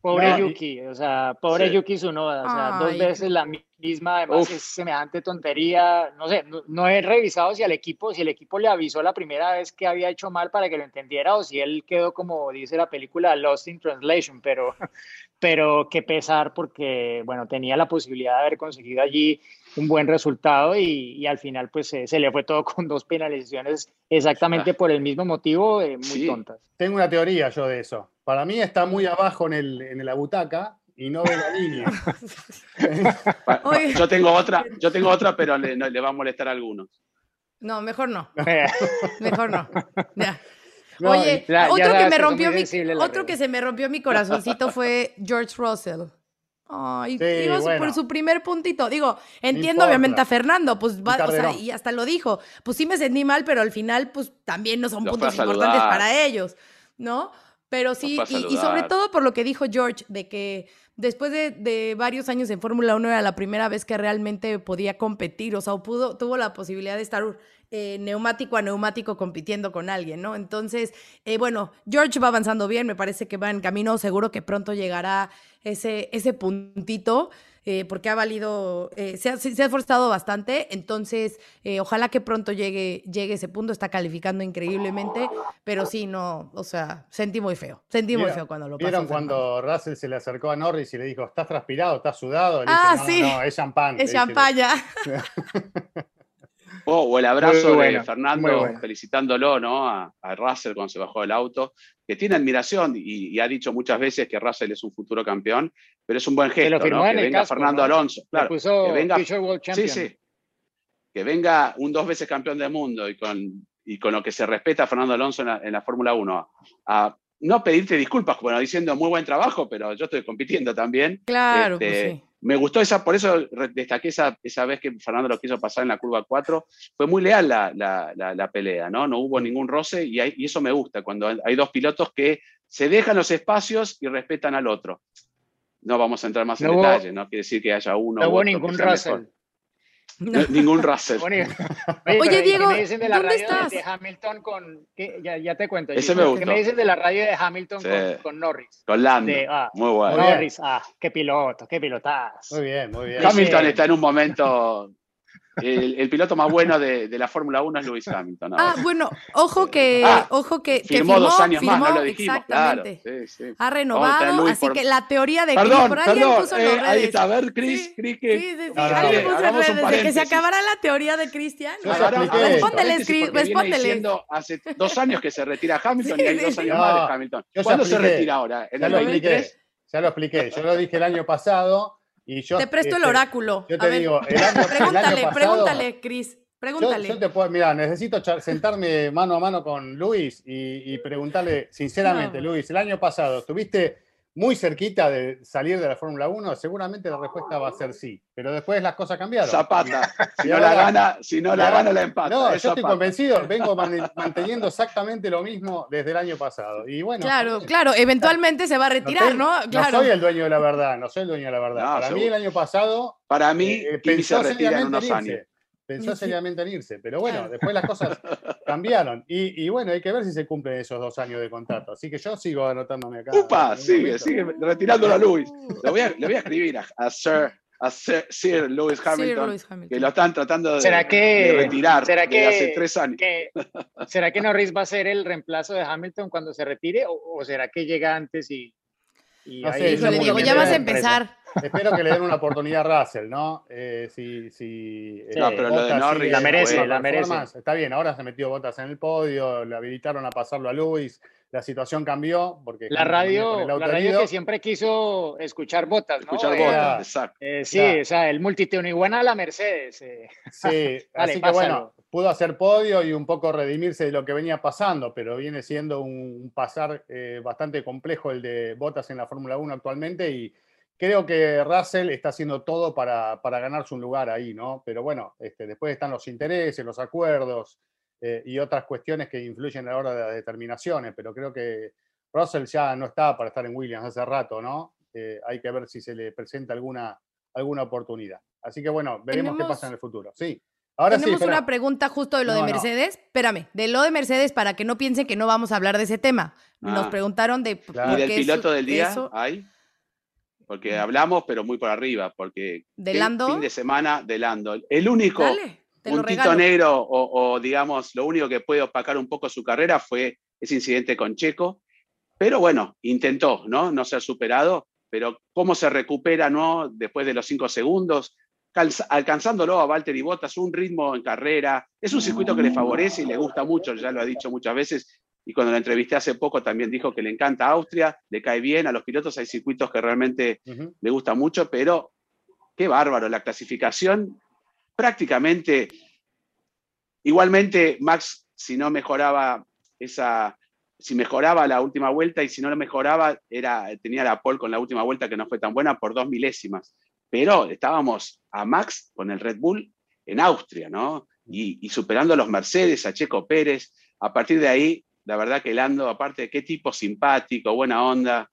Pobre Yuki, o sea, pobre Yuki Tsunoda, o sea, dos veces la misma, además es semejante tontería, no sé, no, he revisado si al equipo, si el equipo le avisó la primera vez que había hecho mal para que lo entendiera o si él quedó como dice la película Lost in Translation, pero, pero qué pesar porque, bueno, tenía la posibilidad de haber conseguido allí un buen resultado y, al final pues se le fue todo con dos penalizaciones exactamente por el mismo motivo, eh, muy tontas. Tengo una teoría yo de eso. Para mí está muy abajo en, el, en la butaca y no ve la línea. yo tengo otra, yo tengo otra, pero le, le va a molestar a algunos. No, mejor no. mejor no. Oye, otro, que me rompió mi, otro que se me rompió mi corazoncito fue George Russell. Ay, por su primer puntito. Digo, entiendo obviamente a Fernando, pues va, o sea, y hasta lo dijo. Pues sí me sentí mal, pero al final, pues también no son puntos importantes para ellos, ¿no? Pero sí, y, sobre todo por lo que dijo George, de que después de, varios años en Fórmula 1 era la primera vez que realmente podía competir, o sea, pudo, tuvo la posibilidad de estar eh, neumático a neumático compitiendo con alguien, ¿no? Entonces, eh, bueno, George va avanzando bien, me parece que va en camino, seguro que pronto llegará ese, ese puntito. Eh, porque ha valido, se, ha, esforzado bastante, entonces ojalá que pronto llegue, llegue ese punto, está calificando increíblemente, pero sí, no, o sea, sentí muy feo, sentí muy feo cuando lo pasó. ¿Vieron cuando Russell se le acercó a Norris y le dijo, estás transpirado, estás sudado? ah, sí. No, es champán. Es champaña. o el abrazo de Fernando felicitándolo ¿no? A, Russell cuando se bajó del auto, que tiene admiración y, ha dicho muchas veces que Russell es un futuro campeón, pero es un buen gesto, que venga Fernando Alonso, claro, que venga, sí, sí, que venga un dos veces campeón del mundo y con, y con lo que se respeta a Fernando Alonso en la, Fórmula 1, a, no pedirte disculpas, bueno, diciendo muy buen trabajo, pero yo estoy compitiendo también. Claro, que este, sí me gustó esa, por eso destaqué esa, esa vez que Fernando lo quiso pasar en la curva 4. Fue muy leal la, la, la, pelea, ¿no? No hubo ningún roce y, y, eso me gusta, cuando hay dos pilotos que se dejan los espacios y respetan al otro. No vamos a entrar más en detalle, no quiere decir que haya uno. No hubo ningún roce. Ningún Russell. Oye, Diego, ¿qué me dicen de la ¿dónde radio estás? De Hamilton con, ya, ya, te cuento. Ese me gustó. ¿Qué me dicen de la radio de Hamilton con, con, Norris? Con Lando. Ah, muy bueno. Norris, ah, qué piloto, qué pilotazo. Muy bien, muy bien. Hamilton está en un momento el, piloto más bueno de, la Fórmula 1 es Lewis Hamilton. Ah, bueno, ojo que, ah, ojo que, firmó, dos años más, no lo dijimos. Exactamente. Ha renovado, así que la teoría de perdón, Chris, por perdón, puso en eh, Ahí está, a ver, Chris, Chris, que... Sí, sí, sí, alguien puso en redes de que se acabará la teoría de Cristian. Respóndele, Chris, respóndele. Hace dos años que se retira Hamilton y hay dos años más de Hamilton. ¿Cuándo se retira ahora? ¿En el 2023? Ya lo expliqué, yo lo dije el año pasado te presto el este, oráculo. Yo te digo, pregúntale, pregúntale, Cris. Pregúntale. Yo, te puedo, mira, necesito sentarme mano a mano con Luis y, preguntarle sinceramente, Luis, el año pasado, ¿tuviste muy cerquita de salir de la Fórmula 1, seguramente la respuesta va a ser sí. Pero después las cosas cambiaron. Zapata. Si no la gana, si no la gana, la empata. No, yo estoy convencido, vengo manteniendo exactamente lo mismo desde el año pasado. Y bueno. Claro, claro, eventualmente se va a retirar, ¿no? Claro. No soy el dueño de la verdad, no soy el dueño de la verdad. Para mí el año pasado. Para mí, eh, pensó seriamente unos años pensó seriamente en irse. Pero bueno, después las cosas cambiaron. Y, bueno, hay que ver si se cumplen esos dos años de contrato. Así que yo sigo anotándome acá. ¡Upa! Sigue, sigue retirándolo a Luis. Le voy a, le voy a escribir a, Sir. A Sir, Lewis Hamilton, que lo están tratando de, ¿Será que, retirar ¿será que, hace tres años. ¿Será que Norris va a ser el reemplazo de Hamilton cuando se retire? ¿O, será que llega antes y, y no sé, ya vas a empezar. Espero que le den una oportunidad a Russell, ¿no? Eh, si, si, eh, no, pero lo de Norris la merece, la merece. Está bien, ahora se metió Botas en el podio, le habilitaron a pasarlo a Luis, la situación cambió porque la radio, la radio que siempre quiso escuchar Botas, ¿no? Escuchar Botas, exacto. Eh, sí, o sea, el buena a la Mercedes. Sí, así que bueno, pudo hacer podio y un poco redimirse de lo que venía pasando, pero viene siendo un pasar bastante complejo el de Botas en la Fórmula 1 actualmente y creo que Russell está haciendo todo para, para, ganarse un lugar ahí, ¿no? Pero bueno, este, después están los intereses, los acuerdos eh, y otras cuestiones que influyen a la hora de las determinaciones, pero creo que Russell ya no está para estar en Williams hace rato, ¿no? Eh, hay que ver si se le presenta alguna, alguna oportunidad. Así que bueno, veremos qué pasa en el futuro. Sí. Ahora Tenemos una pregunta justo de lo de Mercedes. Espérame, de lo de Mercedes para que no piensen que no vamos a hablar de ese tema. Nos ah. preguntaron de ¿Y del piloto del día hay? Porque hablamos, pero muy por arriba, porque ¿De fin de semana de Lando. El único puntito negro o, digamos lo único que puede opacar un poco su carrera fue ese incidente con Checo, pero bueno, intentó, ¿no? No ser superado, pero cómo se recupera, ¿no? Después de los cinco segundos, alcanzándolo a Valtteri Bottas, un ritmo en carrera, es un circuito que le favorece y le gusta mucho, ya lo ha dicho muchas veces, y cuando la entrevisté hace poco también dijo que le encanta Austria, le cae bien, a los pilotos hay circuitos que realmente le gusta mucho, pero qué bárbaro, la clasificación prácticamente, igualmente Max, si no mejoraba esa, si mejoraba la última vuelta y si no lo mejoraba, era, tenía la pole con la última vuelta que no fue tan buena por dos milésimas. Pero estábamos a Max con el Red Bull en Austria, ¿no? Y, y superando a los Mercedes, a Checo Pérez. A partir de ahí, la verdad que Lando, aparte de qué tipo simpático, buena onda,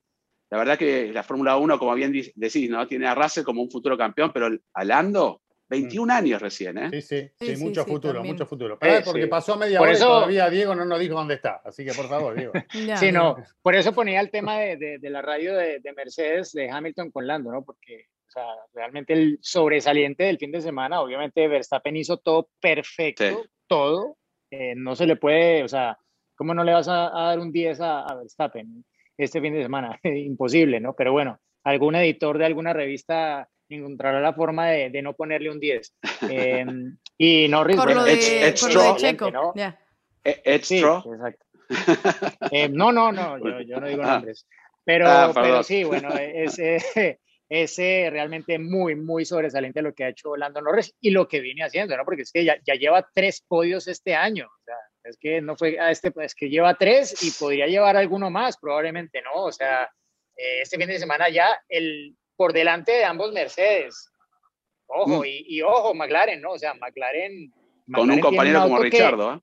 la verdad que la Fórmula 1, como bien decís, ¿no? Tiene a Russell como un futuro campeón, pero a Lando, 21 mm. años recién, ¿eh? Sí, sí, sí, mucho futuro, mucho futuro. porque pasó media hora y todavía Diego no nos dijo dónde está, así que por favor, Diego. sí, no, por eso ponía el tema de, de, la radio de, de, Mercedes, de Hamilton con Lando, ¿no? Porque, o sea, realmente el sobresaliente del fin de semana, obviamente Verstappen hizo todo perfecto, todo, eh, no se le puede, o sea, ¿Cómo no le vas a, dar un 10 a, Verstappen este fin de semana? Imposible, ¿no? Pero bueno, algún editor de alguna revista encontrará la forma de, no ponerle un 10. Em, y Norris, por, lo de, Checo. ¿no? E, sí, exacto. Em, no, no, no, yo, no digo ah. nombres. Pero, ah, pero sí, bueno, ese, ese realmente muy, muy sobresaliente lo que ha hecho Lando Norris y lo que viene haciendo, ¿no? Porque es que ya, ya lleva tres podios este año. O sea, es que no fue a este, es que lleva tres y podría llevar alguno más, probablemente no. O sea, eh, este fin de semana ya el por delante de ambos Mercedes. Ojo, mm. y, ojo, McLaren, ¿no? O sea, McLaren. Con un compañero como Richardo, ¿eh?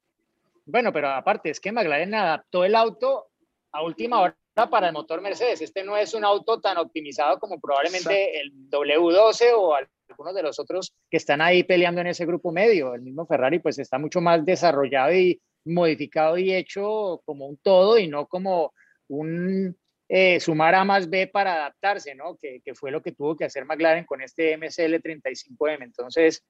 Bueno, pero aparte, es que McLaren adaptó el auto a última hora para el motor Mercedes. Este no es un auto tan optimizado como probablemente el W12 o algunos de los otros que están ahí peleando en ese grupo medio. El mismo Ferrari pues está mucho más desarrollado y modificado y hecho como un todo y no como un eh, sumar A más B para adaptarse, ¿no? Que, que, fue lo que tuvo que hacer McLaren con este MSL 35M. Entonces,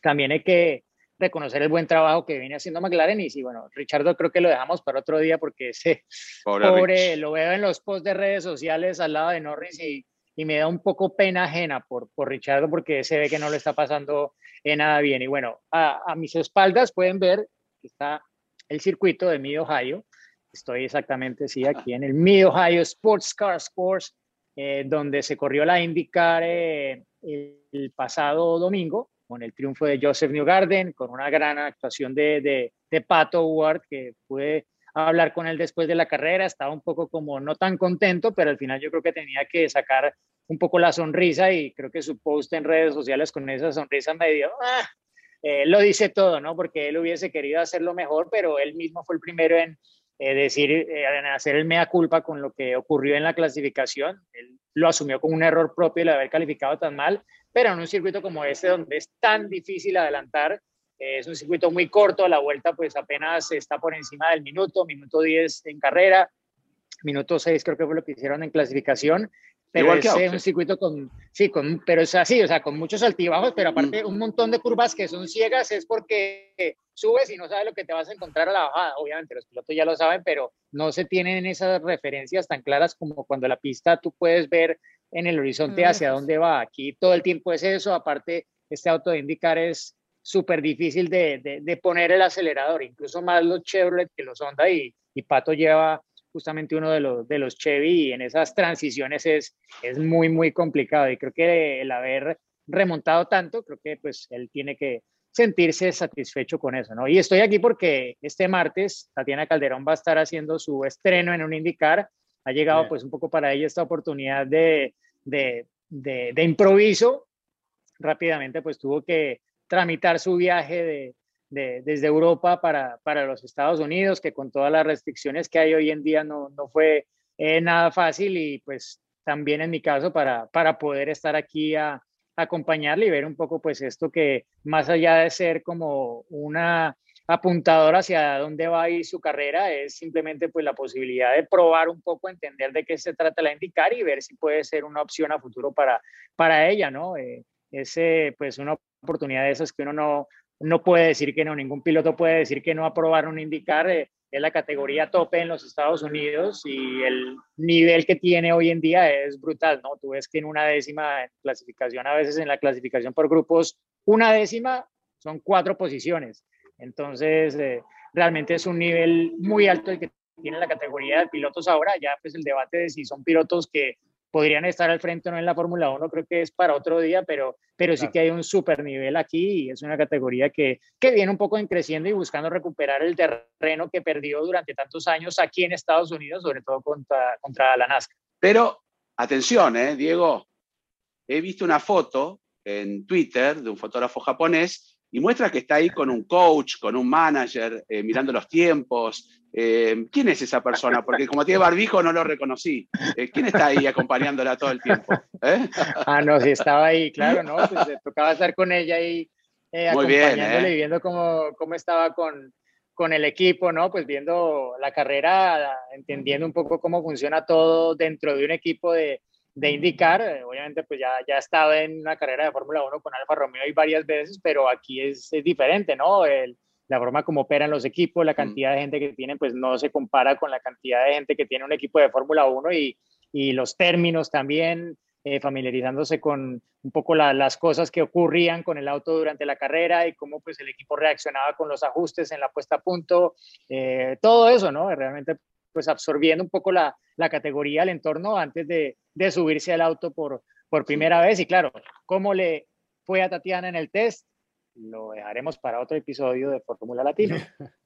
también hay que reconocer el buen trabajo que viene haciendo McLaren y sí, bueno, Richardo creo que lo dejamos para otro día porque ese pobre, lo veo en los posts de redes sociales al lado de Norris y, y me da un poco pena ajena por, por Richardo porque se ve que no le está pasando nada bien. Y bueno, a, a mis espaldas pueden ver que está el circuito de Mid Ohio. Estoy exactamente, sí, aquí en el Mid Ohio Sports Car Sports, eh, donde se corrió la IndyCar eh, el pasado domingo con el triunfo de Joseph Newgarden, con una gran actuación de, de, de Pato Ward, que pude hablar con él después de la carrera, estaba un poco como no tan contento, pero al final yo creo que tenía que sacar un poco la sonrisa y creo que su post en redes sociales con esa sonrisa medio, ah, eh, lo dice todo, ¿no? Porque él hubiese querido hacerlo mejor, pero él mismo fue el primero en eh, decir, eh, en hacer el mea culpa con lo que ocurrió en la clasificación. Él lo asumió como un error propio el haber calificado tan mal, pero en un circuito como este, donde es tan difícil adelantar, es un circuito muy corto, la vuelta pues apenas está por encima del minuto, minuto 10 en carrera, minuto 6 creo que fue lo que hicieron en clasificación, pero es un circuito con, sí, con, pero es así, o sea, con muchos altibajos, pero aparte mm. un montón de curvas que son ciegas es porque subes y no sabes lo que te vas a encontrar a la bajada. Obviamente los pilotos ya lo saben, pero no se tienen esas referencias tan claras como cuando la pista tú puedes ver en el horizonte mm. hacia dónde va. Aquí todo el tiempo es eso, aparte este auto de indicar es súper difícil de, de, de, poner el acelerador, incluso más los Chevrolet que los Honda y, y Pato lleva justamente uno de los, de los Chevy y en esas transiciones es, es muy, muy complicado. Y creo que el haber remontado tanto, creo que pues él tiene que sentirse satisfecho con eso, ¿no? Y estoy aquí porque este martes Tatiana Calderón va a estar haciendo su estreno en un indicar. Ha llegado pues un poco para ella esta oportunidad de, de, de, de improviso. Rápidamente pues tuvo que tramitar su viaje de, desde Europa para, para, los Estados Unidos, que con todas las restricciones que hay hoy en día no, no fue eh, nada fácil y pues también en mi caso para, para poder estar aquí a, acompañarle y ver un poco pues esto que más allá de ser como una apuntadora hacia dónde va a ir su carrera es simplemente pues la posibilidad de probar un poco, entender de qué se trata la indicar y ver si puede ser una opción a futuro para, para ella, ¿no? Eh, ese pues una oportunidad de esas que uno no, no puede decir que no, ningún piloto puede decir que no aprobar un indicar. Eh, es la categoría tope en los Estados Unidos y el nivel que tiene hoy en día es brutal, ¿no? Tú ves que en una décima clasificación, a veces en la clasificación por grupos, una décima son cuatro posiciones. Entonces, eh, realmente es un nivel muy alto el que tiene la categoría de pilotos ahora. Ya pues el debate de si son pilotos que podrían estar al frente o no en la Fórmula 1, creo que es para otro día, pero, pero sí que hay un super nivel aquí y es una categoría que, que viene un poco en creciendo y buscando recuperar el terreno que perdió durante tantos años aquí en Estados Unidos, sobre todo contra, contra la NASCAR. Pero, atención, ¿eh, Diego, he visto una foto en Twitter de un fotógrafo japonés y muestra que está ahí con un coach, con un manager, eh, mirando los tiempos. Eh, ¿Quién es esa persona? Porque como tiene barbijo no lo reconocí. Eh, ¿Quién está ahí acompañándola todo el tiempo? Ah, no, sí, estaba ahí, claro, ¿no? Pues tocaba estar con ella ahí acompañándole y viendo cómo, cómo estaba con, con el equipo, ¿no? Pues viendo la carrera, entendiendo un poco cómo funciona todo dentro de un equipo de, de indicar, eh, obviamente pues ya, ya estaba en una carrera de Fórmula 1 con Alfa Romeo y varias veces, pero aquí es, es diferente, ¿no? El, la forma como operan los equipos, la mm. cantidad de gente que tienen, pues no se compara con la cantidad de gente que tiene un equipo de Fórmula 1 y, y, los términos también, eh, familiarizándose con un poco las cosas que ocurrían con el auto durante la carrera y cómo pues el equipo reaccionaba con los ajustes en la puesta a punto, eh, todo eso, ¿no? Realmente pues absorbiendo un poco la, la categoría, el entorno antes de, de, subirse al auto por, por primera vez. Y claro, ¿cómo le fue a Tatiana en el test? Lo dejaremos para otro episodio de Fórmula Latina.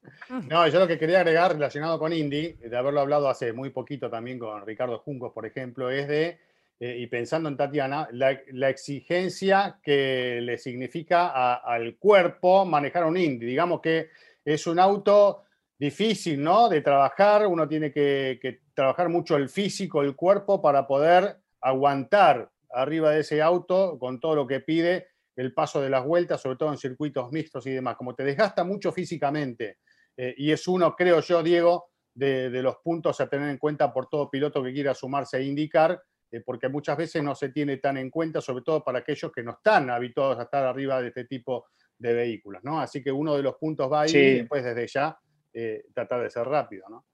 No, yo lo que quería agregar relacionado con Indy, de haberlo hablado hace muy poquito también con Ricardo Juncos, por ejemplo, es de, eh, y pensando en Tatiana, la, la, exigencia que le significa al cuerpo manejar un Indy. Digamos que es un auto difícil, ¿no? De trabajar, uno tiene que, trabajar mucho el físico, el cuerpo, para poder aguantar arriba de ese auto con todo lo que pide el paso de las vueltas, sobre todo en circuitos mixtos y demás. Como te desgasta mucho físicamente, eh, y es uno, creo yo, Diego, de, los puntos a tener en cuenta por todo piloto que quiera sumarse a indicar, eh, porque muchas veces no se tiene tan en cuenta, sobre todo para aquellos que no están habituados a estar arriba de este tipo de vehículos, ¿no? Así que uno de los puntos va ahí y después desde ya eh, tratar de ser rápido, ¿no?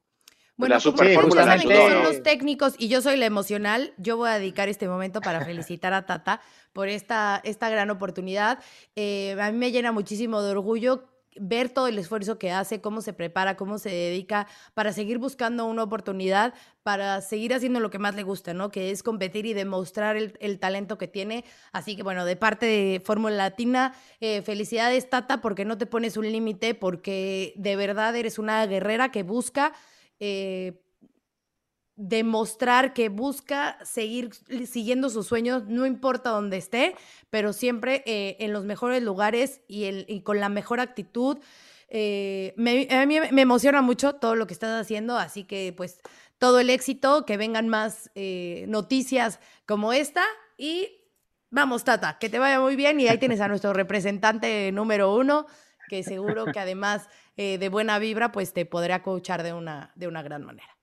Bueno, la super son los técnicos y yo soy la emocional, yo voy a dedicar este momento para felicitar a Tata por esta, esta gran oportunidad. Eh, a mí me llena muchísimo de orgullo ver todo el esfuerzo que hace, cómo se prepara, cómo se dedica para seguir buscando una oportunidad, para seguir haciendo lo que más le gusta, ¿no? Que es competir y demostrar el, talento que tiene. Así que bueno, de parte de Fórmula Latina, eh, felicidades Tata, porque no te pones un límite, porque de verdad eres una guerrera que busca... Eh, demostrar que busca seguir siguiendo sus sueños, no importa dónde esté, pero siempre eh, en los mejores lugares y, con la mejor actitud. Eh, me, a mí me emociona mucho todo lo que estás haciendo, así que pues todo el éxito, que vengan más noticias como esta y vamos, Tata, que te vaya muy bien y ahí tienes a nuestro representante número uno, que seguro que además de buena vibra, pues te podrá coachar de una, de una gran manera.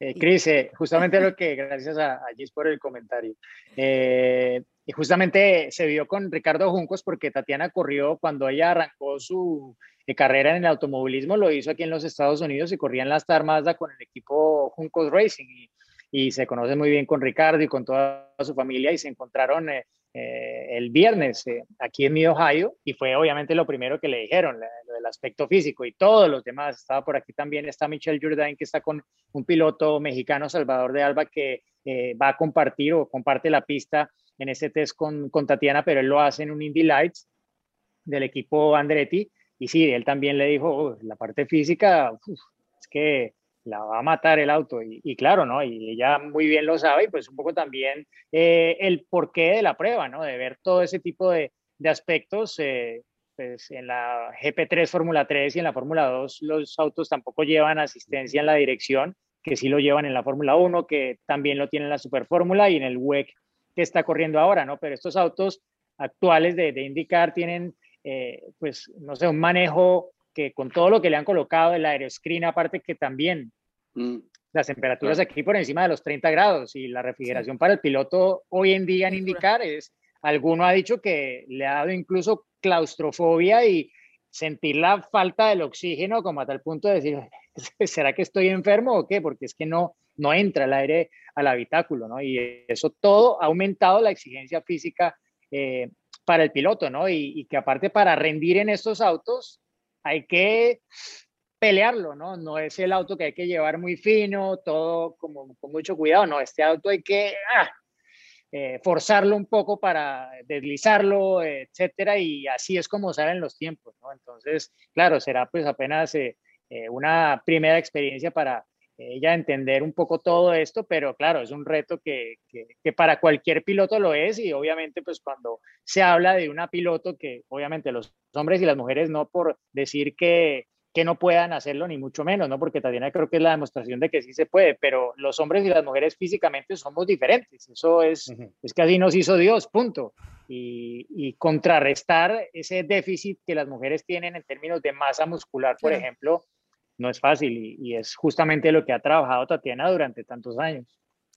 Eh, Cris, eh, justamente lo que, gracias a, a Gis por el comentario. Eh, y justamente se vio con Ricardo Juncos porque Tatiana corrió cuando ella arrancó su eh, carrera en el automovilismo, lo hizo aquí en los Estados Unidos y corría en la Star Mazda con el equipo Juncos Racing. Y, y se conoce muy bien con Ricardo y con toda su familia y se encontraron eh, el viernes eh, aquí en mi Ohio y fue obviamente lo primero que le dijeron, lo del aspecto físico y todos los demás. Estaba por aquí también, está Michelle Jourdain que está con un piloto mexicano, Salvador de Alba, que eh, va a compartir o comparte la pista en ese test con, con, Tatiana, pero él lo hace en un Indy Lights del equipo Andretti. Y sí, él también le dijo, la parte física, es que la va a matar el auto. Y, claro, ¿no? Y ella muy bien lo sabe y pues un poco también eh, el porqué de la prueba, ¿no? De ver todo ese tipo de, de aspectos. Eh, pues en la GP3 Fórmula 3 y en la Fórmula 2 los autos tampoco llevan asistencia en la dirección, que sí lo llevan en la Fórmula 1, que también lo tienen en la Super Fórmula y en el WEC que está corriendo ahora, ¿no? Pero estos autos actuales de, IndyCar tienen, eh, pues, no sé, un manejo que con todo lo que le han colocado, el aeroscreen, aparte que también mm. las temperaturas aquí por encima de los 30 grados y la refrigeración para el piloto hoy en día en indicar es, alguno ha dicho que le ha dado incluso claustrofobia y sentir la falta del oxígeno como a tal punto de decir, ¿será que estoy enfermo o qué? Porque es que no, no entra el aire al habitáculo, ¿no? Y eso todo ha aumentado la exigencia física eh, para el piloto, ¿no? Y, y, que aparte para rendir en estos autos hay que pelearlo, ¿no? No es el auto que hay que llevar muy fino, todo como con mucho cuidado, no, este auto hay que ah, eh, forzarlo un poco para deslizarlo, etcétera, y así es como salen los tiempos, ¿no? Entonces, claro, será pues apenas eh, eh, una primera experiencia para ella entender un poco todo esto, pero claro, es un reto que, que, para cualquier piloto lo es y obviamente pues cuando se habla de una piloto que obviamente los hombres y las mujeres no por decir que que no puedan hacerlo, ni mucho menos, ¿no? Porque Tatiana creo que es la demostración de que sí se puede, pero los hombres y las mujeres físicamente somos diferentes. Eso es, es que así nos hizo Dios, punto. Y, contrarrestar ese déficit que las mujeres tienen en términos de masa muscular, por ejemplo, no es fácil y, es justamente lo que ha trabajado Tatiana durante tantos años.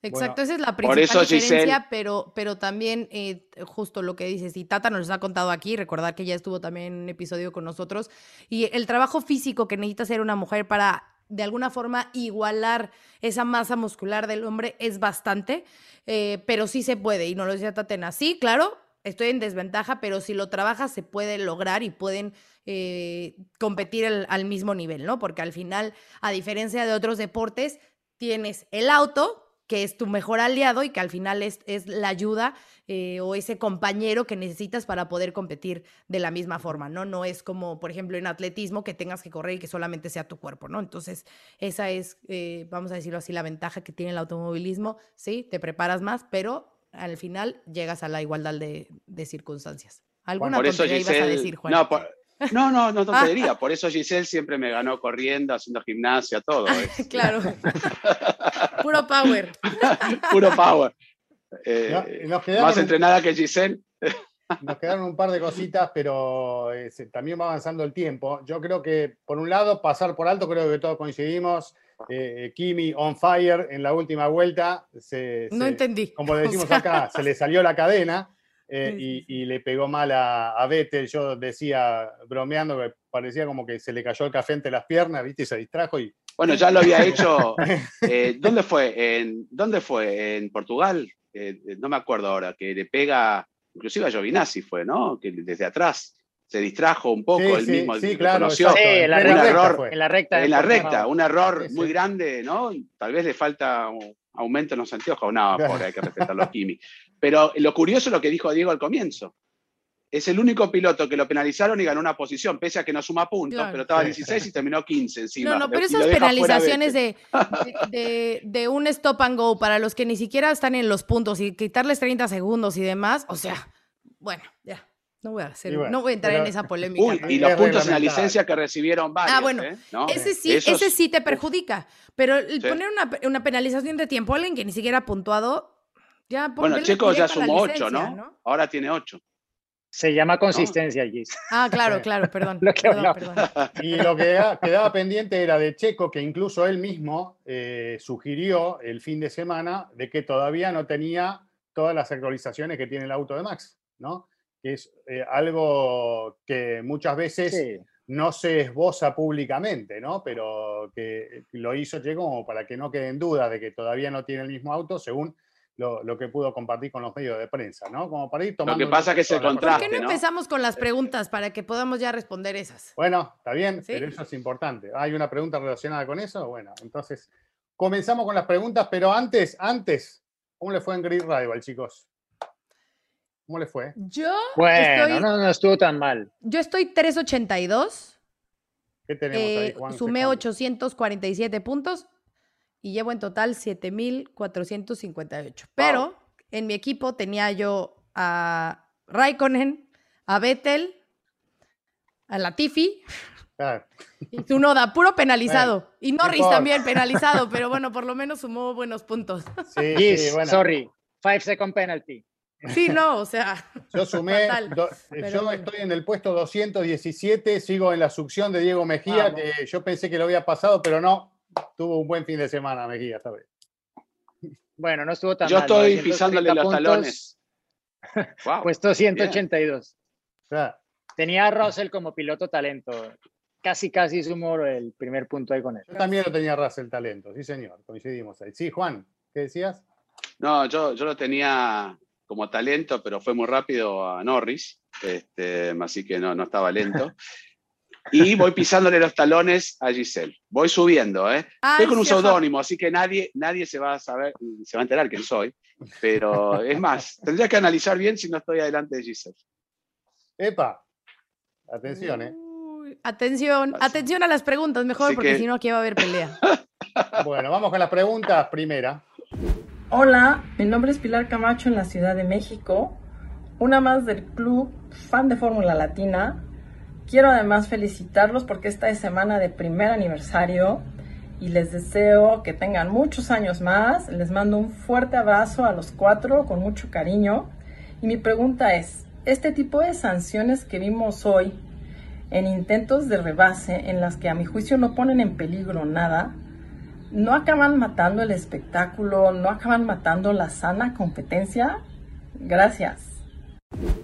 Exacto, esa es la principal diferencia, pero, pero también eh, justo lo que dices, y Tata nos ha contado aquí, recordar que ya estuvo también en un episodio con nosotros, y el trabajo físico que necesita hacer una mujer para de alguna forma igualar esa masa muscular del hombre es bastante, eh, pero sí se puede, y no lo decía Tatena, sí, claro, estoy en desventaja, pero si lo trabajas se puede lograr y pueden eh, competir al mismo nivel, ¿no? Porque al final, a diferencia de otros deportes, tienes el auto, que es tu mejor aliado y que al final es, es la ayuda eh, o ese compañero que necesitas para poder competir de la misma forma, ¿no? No es como, por ejemplo, en atletismo que tengas que correr y que solamente sea tu cuerpo, ¿no? Entonces, esa es, eh, vamos a decirlo así, la ventaja que tiene el automovilismo, ¿sí? Te preparas más, pero al final llegas a la igualdad de, circunstancias. ¿Alguna por eso, ibas a decir, Juan? No, no, no, no te diría. Por eso Giselle siempre me ganó corriendo, haciendo gimnasia, todo. claro. Puro power. Puro power. Eh, más entrenada que Giselle. Nos quedaron un par de cositas, pero eh, también va avanzando el tiempo. Yo creo que, por un lado, pasar por alto, creo que todos coincidimos. Eh, Kimi on fire en la última vuelta. no entendí. Como decimos acá, se le salió la cadena. Eh, y, le pegó mal a, a, Vettel. Yo decía, bromeando, que parecía como que se le cayó el café entre las piernas, ¿viste? Y se distrajo y... Bueno, ya lo había hecho. Eh, ¿Dónde fue? ¿En, ¿Dónde fue? ¿En Portugal? Eh, no me acuerdo ahora, que le pega, inclusive a Giovinazzi fue, ¿no? Que desde atrás se distrajo un poco, el mismo sí, claro, Sí, en la, un error, en la recta. En la recta, un error muy grande, ¿no? Tal vez le falta aumento en los anteojos, no, por hay que respetar los Kimi. Pero lo curioso es lo que dijo Diego al comienzo. Es el único piloto que lo penalizaron y ganó una posición, pese a que no suma puntos, pero estaba 16 y terminó 15 encima. No, no, pero esas penalizaciones de, de, de, un stop and go para los que ni siquiera están en los puntos y quitarles 30 segundos y demás, o sea, bueno, ya. No voy a hacer, no voy a entrar en esa polémica. y los puntos en la licencia que recibieron varios. Ah, bueno, ¿eh? ese sí, ese sí te perjudica. Pero poner una, una, penalización de tiempo a alguien que ni siquiera ha puntuado, ya Bueno, Checo ya sumó 8, ¿no? Ahora tiene 8. Se llama consistencia, Gis. Ah, claro, claro, perdón. Y lo que quedaba pendiente era de Checo, que incluso él mismo eh, sugirió el fin de semana de que todavía no tenía todas las actualizaciones que tiene el auto de Max, ¿no? Que es eh, algo que muchas veces no se esboza públicamente, ¿no? Pero que lo hizo Checo como para que no queden dudas de que todavía no tiene el mismo auto, según lo, que pudo compartir con los medios de prensa, ¿no? Como para ir tomando... Lo que pasa es que se contraste, ¿Por qué no, empezamos con las preguntas para que podamos ya responder esas? Bueno, está bien, pero eso es importante. ¿Hay una pregunta relacionada con eso? Bueno, entonces comenzamos con las preguntas, pero antes, antes, ¿cómo le fue en Grid Rival, chicos? ¿Cómo le fue? Yo. Bueno, no, estuvo tan mal. Yo estoy 382. ¿Qué tenemos ahí, eh, Juan? Sumé 847 puntos y llevo en total 7458. Pero en mi equipo tenía yo a Raikkonen, a Vettel, a Latifi. Ah. Y Tsunoda, puro penalizado. y Norris también penalizado, pero bueno, por lo menos sumó buenos puntos. Sí, sí bueno. Sorry, five second penalty. Sí, no, o sea. Yo sumé, yo estoy en el puesto 217, sigo en la succión de Diego Mejía, que yo pensé que lo había pasado, pero no, tuvo un buen fin de semana Mejía esta vez. Bueno, no estuvo tan Yo estoy pisándole los talones. Puesto 182. Tenía a Russell como piloto talento. Casi, casi sumó el primer punto ahí con él. Yo también lo tenía Russell talento, sí señor, coincidimos ahí. Sí, Juan, ¿qué decías? No, yo, yo lo tenía como talento, pero fue muy rápido a Norris, este, así que no, no estaba lento. y voy pisándole los talones a Giselle. Voy subiendo, ¿eh? Estoy con un seudónimo, así que nadie, nadie se va a saber, se va a enterar quién soy. Pero es más, tendría que analizar bien si no estoy adelante de Giselle. Epa, atención, ¿eh? atención, atención a las preguntas, mejor, porque si no aquí va a haber pelea. bueno, vamos con las preguntas. Primera. Hola, mi nombre es Pilar Camacho en la Ciudad de México, una más del club, fan de Fórmula Latina. Quiero además felicitarlos porque esta es semana de primer aniversario y les deseo que tengan muchos años más. Les mando un fuerte abrazo a los cuatro con mucho cariño. Y mi pregunta es, ¿este tipo de sanciones que vimos hoy en intentos de rebase en las que a mi juicio no ponen en peligro nada, no acaban matando el espectáculo, no acaban matando la sana competencia? Gracias.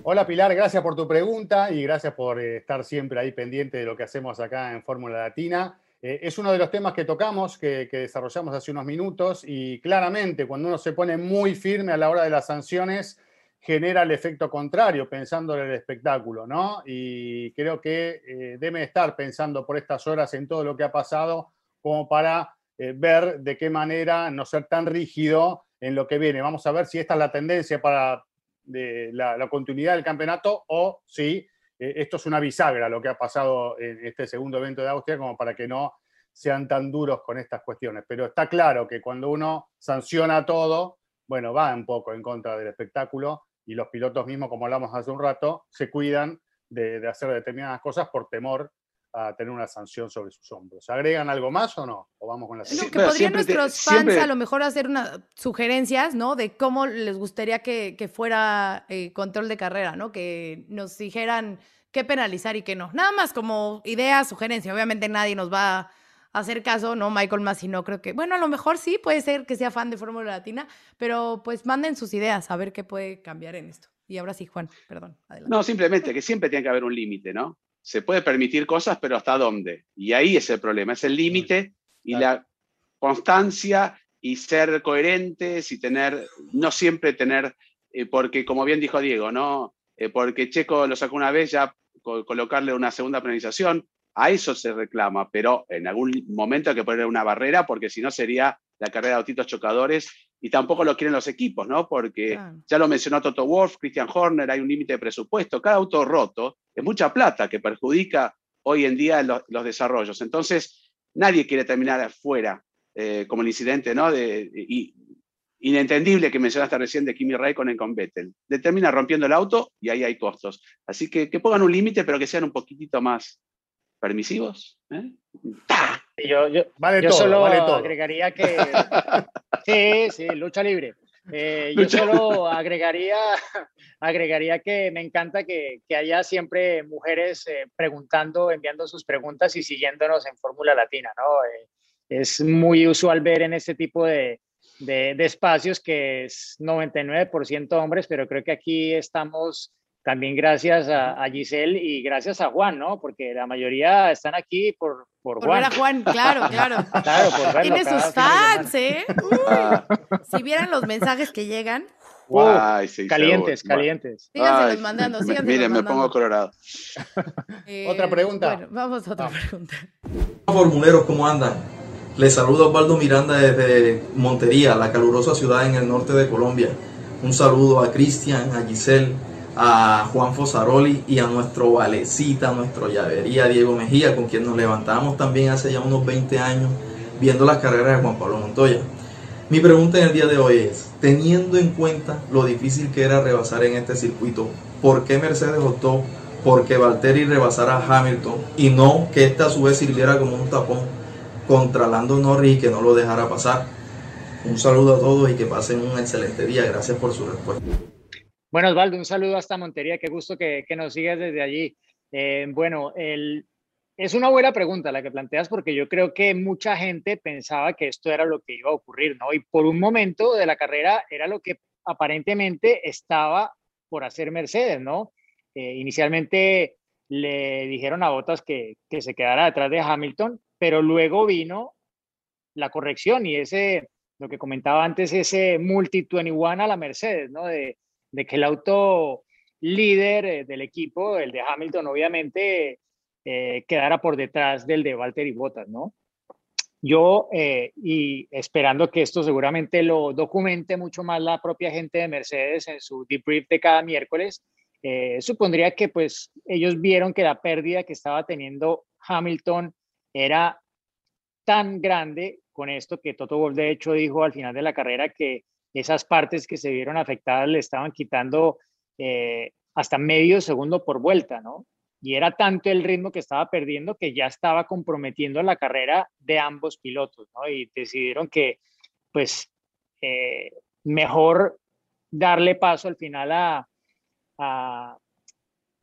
Hola Pilar, gracias por tu pregunta y gracias por eh, estar siempre ahí pendiente de lo que hacemos acá en Fórmula Latina. Eh, es uno de los temas que tocamos, que, que, desarrollamos hace unos minutos y claramente cuando uno se pone muy firme a la hora de las sanciones, genera el efecto contrario, pensando en el espectáculo, ¿no? Y creo que eh, debe estar pensando por estas horas en todo lo que ha pasado como para eh, ver de qué manera no ser tan rígido en lo que viene. Vamos a ver si esta es la tendencia para la, continuidad del campeonato o si eh, esto es una bisagra lo que ha pasado en este segundo evento de Austria como para que no sean tan duros con estas cuestiones. Pero está claro que cuando uno sanciona todo, bueno, va un poco en contra del espectáculo y los pilotos mismos, como hablamos hace un rato, se cuidan de, hacer determinadas cosas por temor a tener una sanción sobre sus hombros. ¿Agregan algo más o no? ¿O vamos con la que podrían nuestros fans a lo mejor hacer unas sugerencias, ¿no? De cómo les gustaría que, fuera eh, control de carrera, ¿no? Que nos dijeran qué penalizar y qué no. Nada más como idea, sugerencia. Obviamente nadie nos va hacer caso, ¿no? Michael Massey no creo que, bueno, a lo mejor sí, puede ser que sea fan de Fórmula Latina, pero pues manden sus ideas a ver qué puede cambiar en esto. Y ahora sí, Juan, perdón. Adelante. No, simplemente que siempre tiene que haber un límite, ¿no? Se puede permitir cosas, pero ¿hasta dónde? Y ahí es el problema, es el límite y la constancia y ser coherentes y tener, no siempre tener, eh, porque como bien dijo Diego, ¿no? Eh, porque Checo lo sacó una vez, ya colocarle una segunda penalización, a eso se reclama, pero en algún momento hay que poner una barrera porque si no sería la carrera de autitos chocadores y tampoco lo quieren los equipos, ¿no? Porque ya lo mencionó Toto Wolf, Christian Horner, hay un límite de presupuesto. Cada auto roto es mucha plata que perjudica hoy en día los, desarrollos. Entonces, nadie quiere terminar afuera, eh, como el incidente, ¿no? De, y, inentendible que mencionaste recién de Kimi Raikkonen con Vettel. Determina rompiendo el auto y ahí hay costos. Así que que pongan un límite, pero que sean un poquitito más, permisivos. ¿eh? Yo, yo, vale yo solo agregaría que... sí, sí, lucha libre. Eh, yo solo agregaría, agregaría que me encanta que, que haya siempre mujeres eh, preguntando, enviando sus preguntas y siguiéndonos en Fórmula Latina, ¿no? es muy usual ver en este tipo de, de, de espacios que es 99% hombres, pero creo que aquí estamos también gracias a, Giselle y gracias a Juan, ¿no? Porque la mayoría están aquí por, por, por Juan. Ver a Juan, claro, claro. claro por verlo Tiene sus fans, ¿eh? si vieran los mensajes que llegan. calientes, calientes. Síganse los mandando, síganse Miren, me pongo colorado. Eh, otra pregunta. Bueno, vamos a otra pregunta. Formuleros, ¿cómo andan? Les saludo a Osvaldo Miranda desde Montería, la calurosa ciudad en el norte de Colombia. Un saludo a Cristian, a Giselle, a Juan Fosaroli y a nuestro Valecita, nuestro llavería Diego Mejía, con quien nos levantamos también hace ya unos 20 años viendo las carreras de Juan Pablo Montoya. Mi pregunta en el día de hoy es, teniendo en cuenta lo difícil que era rebasar en este circuito, ¿por qué Mercedes optó por que Valtteri rebasara a Hamilton y no que esta a su vez sirviera como un tapón contra Lando Norris y que no lo dejara pasar? Un saludo a todos y que pasen un excelente día. Gracias por su respuesta. Bueno, Osvaldo, un saludo hasta Montería. Qué gusto que, nos sigas desde allí. Eh, bueno, es una buena pregunta la que planteas porque yo creo que mucha gente pensaba que esto era lo que iba a ocurrir, ¿no? Y por un momento de la carrera era lo que aparentemente estaba por hacer Mercedes, ¿no? Eh, inicialmente le dijeron a Bottas que, que se quedara detrás de Hamilton, pero luego vino la corrección y ese, lo que comentaba antes, ese multi-21 a la Mercedes, ¿no? De, de que el auto líder eh, del equipo, el de Hamilton, obviamente eh, quedara por detrás del de Valtteri Bottas, ¿no? Yo, eh, y esperando que esto seguramente lo documente mucho más la propia gente de Mercedes en su debrief de cada miércoles, eh, supondría que pues ellos vieron que la pérdida que estaba teniendo Hamilton era tan grande con esto que Toto Wolff de hecho dijo al final de la carrera que esas partes que se vieron afectadas le estaban quitando eh, hasta medio segundo por vuelta, ¿no? Y era tanto el ritmo que estaba perdiendo que ya estaba comprometiendo la carrera de ambos pilotos, ¿no? Y decidieron que, pues, eh, mejor darle paso al final a, a,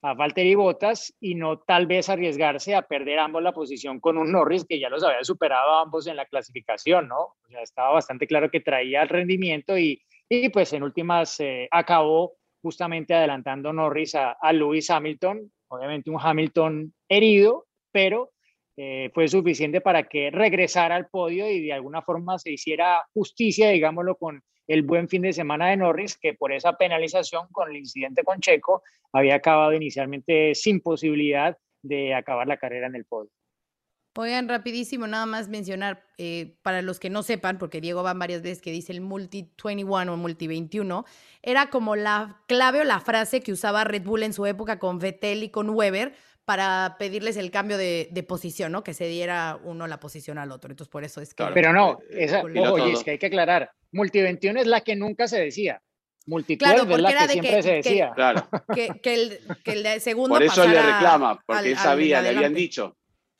a Valtteri Bottas y no tal vez arriesgarse a perder ambos la posición con un Norris que ya los había superado ambos en la clasificación, ¿no? O estaba bastante claro que traía el rendimiento y, y pues en últimas eh, acabó justamente adelantando Norris a, a Lewis Hamilton, obviamente un Hamilton herido, pero eh, fue suficiente para que regresara al podio y de alguna forma se hiciera justicia, digámoslo, con el buen fin de semana de Norris, que por esa penalización con el incidente con Checo había acabado inicialmente sin posibilidad de acabar la carrera en el podio. Oigan, rapidísimo, nada más mencionar, eh, para los que no sepan, porque Diego van varias veces que dice el Multi 21 o Multi 21, era como la clave o la frase que usaba Red Bull en su época con Vettel y con Weber para pedirles el cambio de, posición, ¿no? Que se diera uno la posición al otro. Entonces, por eso es que... Pero no, esa, oye, es que hay que aclarar, Multi 21 es la que nunca se decía. Multi claro, es la que siempre se decía. claro. Que, el, que el segundo Por eso le reclama, porque él sabía, le habían dicho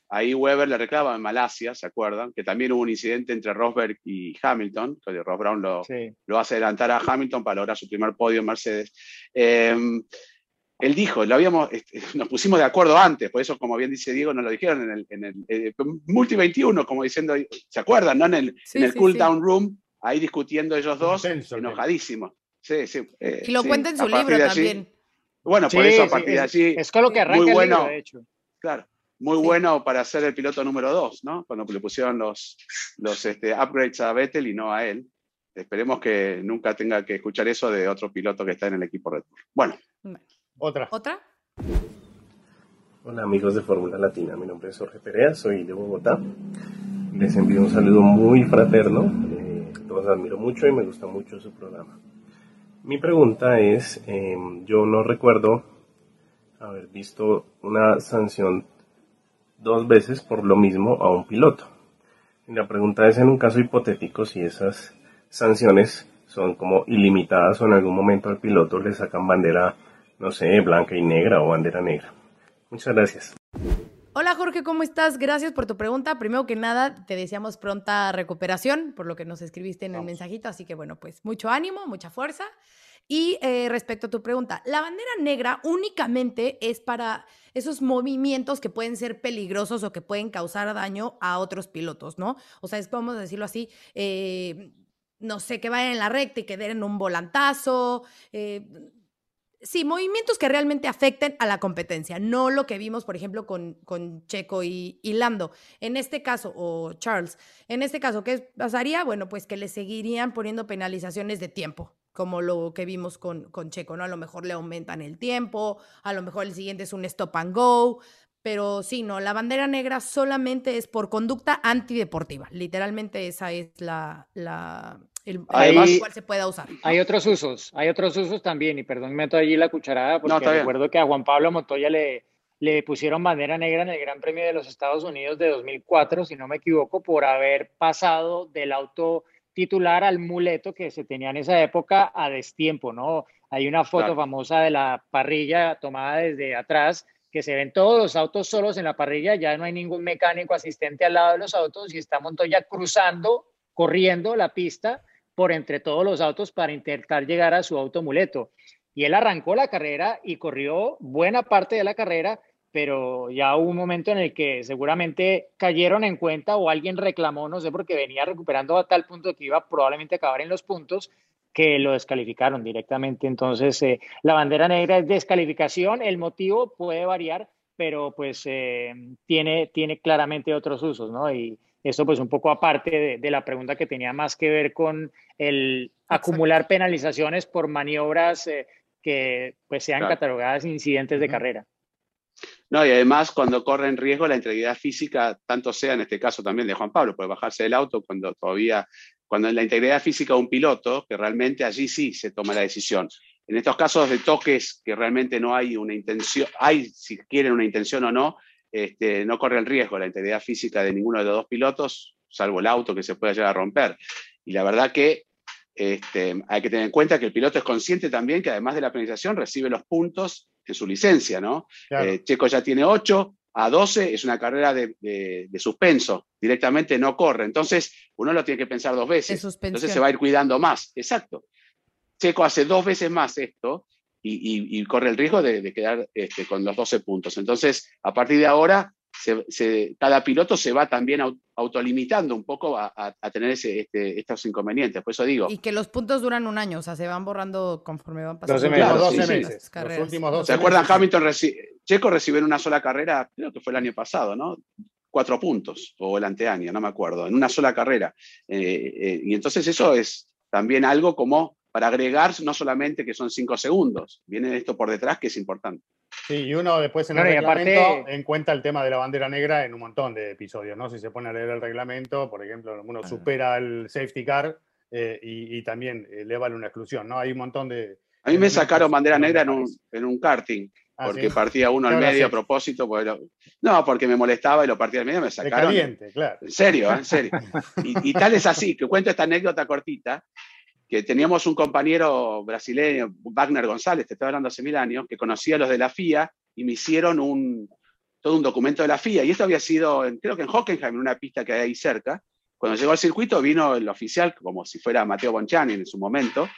Ahí Weber le reclama en Malasia, ¿se acuerdan? Que también hubo un incidente entre Rosberg y Hamilton, que Ross Brown lo, lo, hace adelantar a Hamilton para lograr su primer podio en Mercedes. Em, él dijo, lo habíamos, este, nos pusimos de acuerdo antes, por eso, como bien dice Diego, nos lo dijeron en el, en el eh, Multi 21, como diciendo, ¿se acuerdan? ¿no? En el, en el cool down room, ahí discutiendo ellos dos, enojadísimos. Sí, sí. Eh, y lo cuenta en su libro también. Bueno, por eso a partir de allí. Es con lo que arranca muy bueno, el libro, de hecho. Claro muy bueno para ser el piloto número dos, ¿no? Cuando le pusieron los, los este, upgrades a Vettel y no a él. Esperemos que nunca tenga que escuchar eso de otro piloto que está en el equipo Red Bull. Bueno. Otra. ¿Otra? Hola amigos de Fórmula Latina, mi nombre es Jorge Perea, soy de Bogotá. Les envío un saludo muy fraterno, eh, los admiro mucho y me gusta mucho su programa. Mi pregunta es, em, yo no recuerdo haber visto una sanción dos veces por lo mismo a un piloto. Y la pregunta es en un caso hipotético si esas sanciones son como ilimitadas o en algún momento al piloto le sacan bandera, no sé, blanca y negra o bandera negra. Muchas gracias. Hola Jorge, ¿cómo estás? Gracias por tu pregunta. Primero que nada, te deseamos pronta recuperación por lo que nos escribiste en el mensajito, así que bueno, pues mucho ánimo, mucha fuerza. Y eh, respecto a tu pregunta, la bandera negra únicamente es para esos movimientos que pueden ser peligrosos o que pueden causar daño a otros pilotos, ¿no? O sea, es, vamos a decirlo así, eh, no sé, que vayan en la recta y que den un volantazo. Eh, sí, movimientos que realmente afecten a la competencia, no lo que vimos, por ejemplo, con, con Checo y, y, Lando. En este caso, o Charles, en este caso, ¿qué pasaría? Bueno, pues que le seguirían poniendo penalizaciones de tiempo como lo que vimos con, con Checo, ¿no? A lo mejor le aumentan el tiempo, a lo mejor el siguiente es un stop and go, pero sí, no, la bandera negra solamente es por conducta antideportiva. Literalmente esa es la, la el, cual se pueda usar. Hay otros usos, hay otros usos también, y perdón, meto allí la cucharada, porque recuerdo que a Juan Pablo Montoya le, le pusieron bandera negra en el Gran Premio de los Estados Unidos de 2004, si no me equivoco, por haber pasado del auto titular al muleto que se tenía en esa época a destiempo, ¿no? Hay una foto famosa de la parrilla tomada desde atrás, que se ven todos los autos solos en la parrilla, ya no hay ningún mecánico asistente al lado de los autos y está Montoya cruzando, corriendo la pista por entre todos los autos para intentar llegar a su auto muleto. Y él arrancó la carrera y corrió buena parte de la carrera pero ya hubo un momento en el que seguramente cayeron en cuenta o alguien reclamó, no sé, porque venía recuperando a tal punto que iba probablemente a acabar en los puntos, que lo descalificaron directamente. Entonces, eh, la bandera negra es descalificación, el motivo puede variar, pero pues eh, tiene, tiene claramente otros usos, ¿no? Y eso pues un poco aparte de, la pregunta que tenía más que ver con el acumular penalizaciones por maniobras eh, que pues sean catalogadas incidentes de carrera. No, y además cuando corre en riesgo la integridad física, tanto sea en este caso también de Juan Pablo, puede bajarse del auto cuando todavía, cuando en la integridad física de un piloto, que realmente allí sí se toma la decisión. En estos casos de toques que realmente no hay una intención, hay si quieren una intención o no, este, no corre el riesgo la integridad física de ninguno de los dos pilotos, salvo el auto que se pueda llegar a romper. Y la verdad que este, hay que tener en cuenta que el piloto es consciente también que además de la penalización recibe los puntos en su licencia, ¿no? Eh, Checo ya tiene 8, a 12 es una carrera de, suspenso, directamente no corre. Entonces, uno lo tiene que pensar dos veces. Entonces se va a ir cuidando más. Exacto. Checo hace dos veces más esto y, corre el riesgo de, quedar este, con los 12 puntos. Entonces, a partir de ahora, cada piloto se va también autolimitando un poco a, tener ese, este, estos inconvenientes. Por eso digo. Y que los puntos duran un año, o sea, se van borrando conforme van pasando. 12 meses. Los últimos 12 ¿Se acuerdan? Hamilton, Checo recibió en una sola carrera, creo que fue el año pasado, ¿no? Cuatro puntos, o el anteaño, no me acuerdo, en una sola carrera. Eh, eh, y entonces eso es también algo como para agregar no solamente que son cinco segundos, viene esto por detrás que es importante. Sí, y uno después en el reglamento encuentra el tema de la bandera negra en un montón de episodios, ¿no? Si se pone a leer el reglamento, por ejemplo, uno ah. supera el safety car eh, y, también le vale una exclusión, ¿no? Hay un montón de... A mí me sacaron bandera negra en un, en un karting, ah, porque partía uno al medio a propósito. no, porque me molestaba y lo partía al medio, me sacaron. caliente, claro. En serio, en serio. y, y, tal es así, que cuento esta anécdota cortita que teníamos un compañero brasileño, Wagner González, te estoy hablando hace mil años, que conocía a los de la FIA y me hicieron un, todo un documento de la FIA. Y esto había sido, creo que en Hockenheim, en una pista que hay ahí cerca. Cuando llegó al circuito vino el oficial, como si fuera Mateo Bonchani en su momento,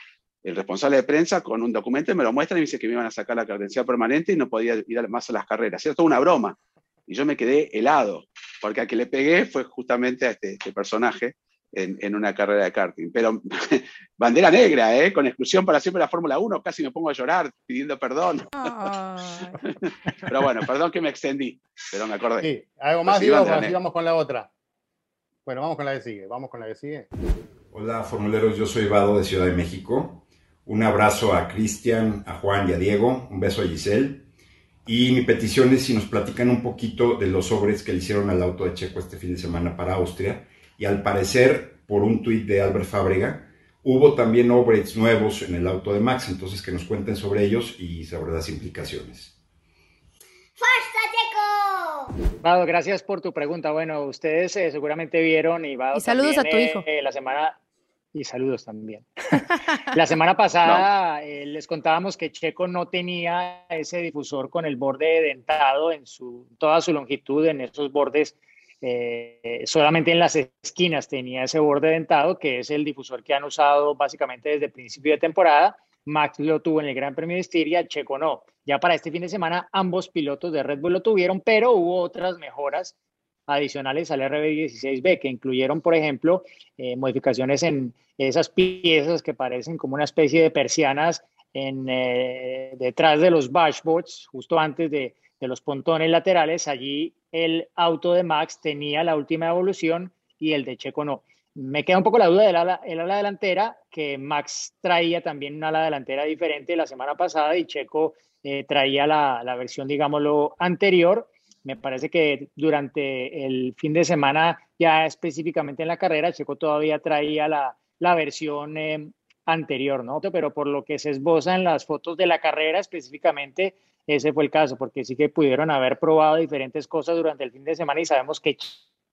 el responsable de prensa, con un documento y me lo muestra y me dice que me iban a sacar la credencial permanente y no podía ir más a las carreras. Era toda una broma. Y yo me quedé helado, porque a que le pegué fue justamente a este, este personaje en, una carrera de karting. Pero bandera negra, ¿eh? con exclusión para siempre la Fórmula 1, casi me pongo a llorar pidiendo perdón. pero bueno, perdón que me extendí, pero me acordé. Sí, algo más, digo, vamos con la otra. Bueno, vamos con la que sigue, vamos con la que sigue. Hola, formuleros, yo soy Vado de Ciudad de México. Un abrazo a Cristian, a Juan y a Diego, un beso a Giselle. Y mi petición es si nos platican un poquito de los sobres que le hicieron al auto de Checo este fin de semana para Austria y al parecer, por un tuit de Albert Fábrega, hubo también upgrades nuevos en el auto de Max, entonces que nos cuenten sobre ellos y sobre las implicaciones. Vado, gracias por tu pregunta. Bueno, ustedes eh, seguramente vieron y Vado. Y saludos a tu hijo. Eh, la semana y saludos también. la semana pasada eh, les contábamos que Checo no tenía ese difusor con el borde dentado en su toda su longitud en esos bordes eh, solamente en las esquinas tenía ese borde dentado, que es el difusor que han usado básicamente desde principio de temporada. Max lo tuvo en el Gran Premio de Estiria, Checo no. Ya para este fin de semana ambos pilotos de Red Bull lo tuvieron, pero hubo otras mejoras adicionales al RB16B que incluyeron, por ejemplo, eh, modificaciones en esas piezas que parecen como una especie de persianas en, eh, detrás de los dashboards, justo antes de los pontones laterales, allí el auto de Max tenía la última evolución y el de Checo no. Me queda un poco la duda del ala, el ala delantera, que Max traía también una ala delantera diferente la semana pasada y Checo eh, traía la, versión, digámoslo, anterior. Me parece que durante el fin de semana, ya específicamente en la carrera, Checo todavía traía la, la versión eh, anterior, ¿no? Pero por lo que se esboza en las fotos de la carrera específicamente, ese fue el caso, porque sí que pudieron haber probado diferentes cosas durante el fin de semana y sabemos que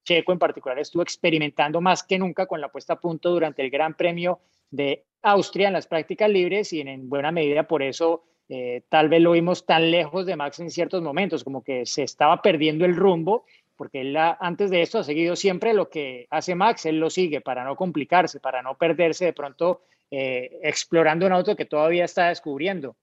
Checo en particular estuvo experimentando más que nunca con la puesta a punto durante el Gran Premio de Austria en las prácticas libres y en, buena medida por eso eh, tal vez lo vimos tan lejos de Max en ciertos momentos, como que se estaba perdiendo el rumbo, porque él antes de esto ha seguido siempre lo que hace Max, él lo sigue para no complicarse, para no perderse de pronto eh, explorando un auto que todavía está descubriendo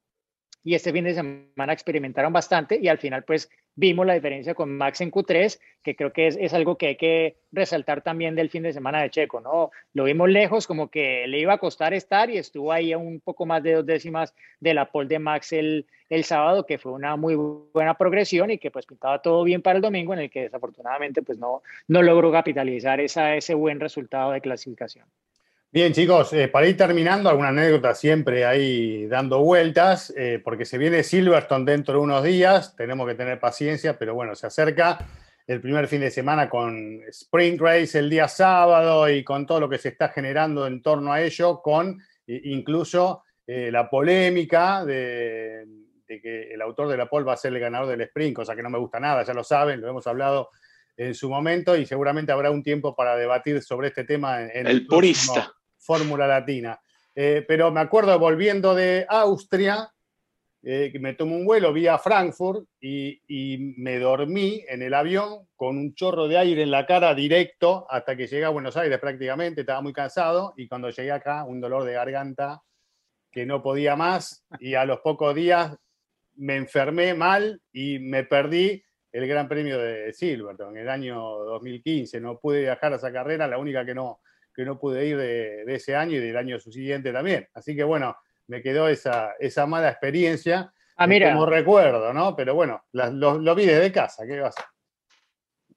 y este fin de semana experimentaron bastante y al final pues vimos la diferencia con Max en Q3, que creo que es, algo que hay que resaltar también del fin de semana de Checo, ¿no? Lo vimos lejos, como que le iba a costar estar y estuvo ahí a un poco más de dos décimas de la pole de Max el, el sábado, que fue una muy buena progresión y que pues pintaba todo bien para el domingo, en el que desafortunadamente pues no, no logró capitalizar esa, ese buen resultado de clasificación. Bien, chicos, eh, para ir terminando, alguna anécdota siempre ahí dando vueltas, eh, porque se viene Silverstone dentro de unos días, tenemos que tener paciencia, pero bueno, se acerca el primer fin de semana con Sprint Race el día sábado y con todo lo que se está generando en torno a ello, con incluso eh, la polémica de, que el autor de la pole va a ser el ganador del sprint, cosa que no me gusta nada, ya lo saben, lo hemos hablado en su momento y seguramente habrá un tiempo para debatir sobre este tema en, el, purista. Fórmula Latina. Eh, pero me acuerdo volviendo de Austria, eh, me tomé un vuelo vía Frankfurt y, me dormí en el avión con un chorro de aire en la cara directo hasta que llegué a Buenos Aires prácticamente, estaba muy cansado y cuando llegué acá un dolor de garganta que no podía más y a los pocos días me enfermé mal y me perdí el Gran Premio de Silverton en el año 2015. No pude viajar a esa carrera, la única que no, que no pude ir de, ese año y del año siguiente también. Así que bueno, me quedó esa, esa mala experiencia ah, mira. como recuerdo, ¿no? Pero bueno, lo, vi desde casa, ¿qué va a ser?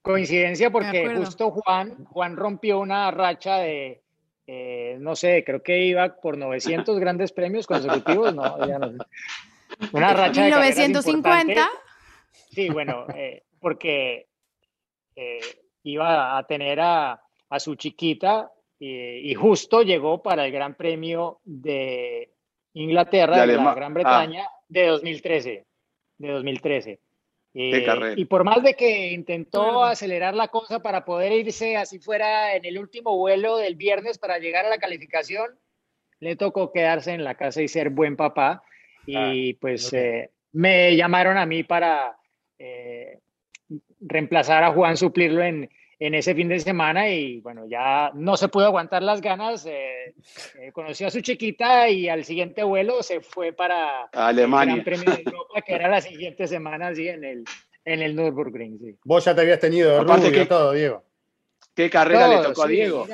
Coincidencia porque justo Juan, Juan rompió una racha de, eh, no sé, creo que iba por 900 grandes premios consecutivos, no, ya no sé. Una racha 1950. De sí, bueno, eh, porque eh, iba a tener a, a su chiquita y, justo llegó para el Gran Premio de Inglaterra, de, la Gran Bretaña, ah. de 2013. De 2013. y por más de que intentó acelerar la cosa para poder irse así fuera en el último vuelo del viernes para llegar a la calificación, le tocó quedarse en la casa y ser buen papá. Y ah, pues eh, me llamaron a mí para eh, reemplazar a Juan, suplirlo en, en ese fin de semana y bueno, ya no se pudo aguantar las ganas. Eh, eh, conoció a su chiquita y al siguiente vuelo se fue para Alemania. el Gran Premio de Europa, que era la siguiente semana, sí, en el, en el Nürburgring. Sí. Vos ya te habías tenido Aparte rubio, todo, Diego. ¿Qué carrera le tocó a Diego?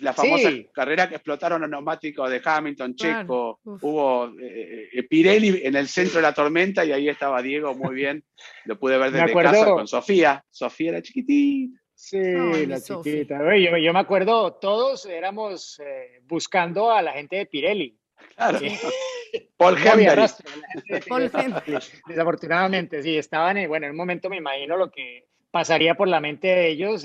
La famosa carrera que explotaron los neumáticos de Hamilton, Checo, hubo eh, eh, Pirelli en el centro de la tormenta y ahí estaba Diego muy bien, lo pude ver desde casa con Sofía, Sofía la chiquitita. Sí, la chiquita. Yo, me acuerdo, todos éramos eh, buscando a la gente de Pirelli. Claro. Paul Paul Desafortunadamente, sí, estaban, en, bueno, en un momento me imagino lo que pasaría por la mente de ellos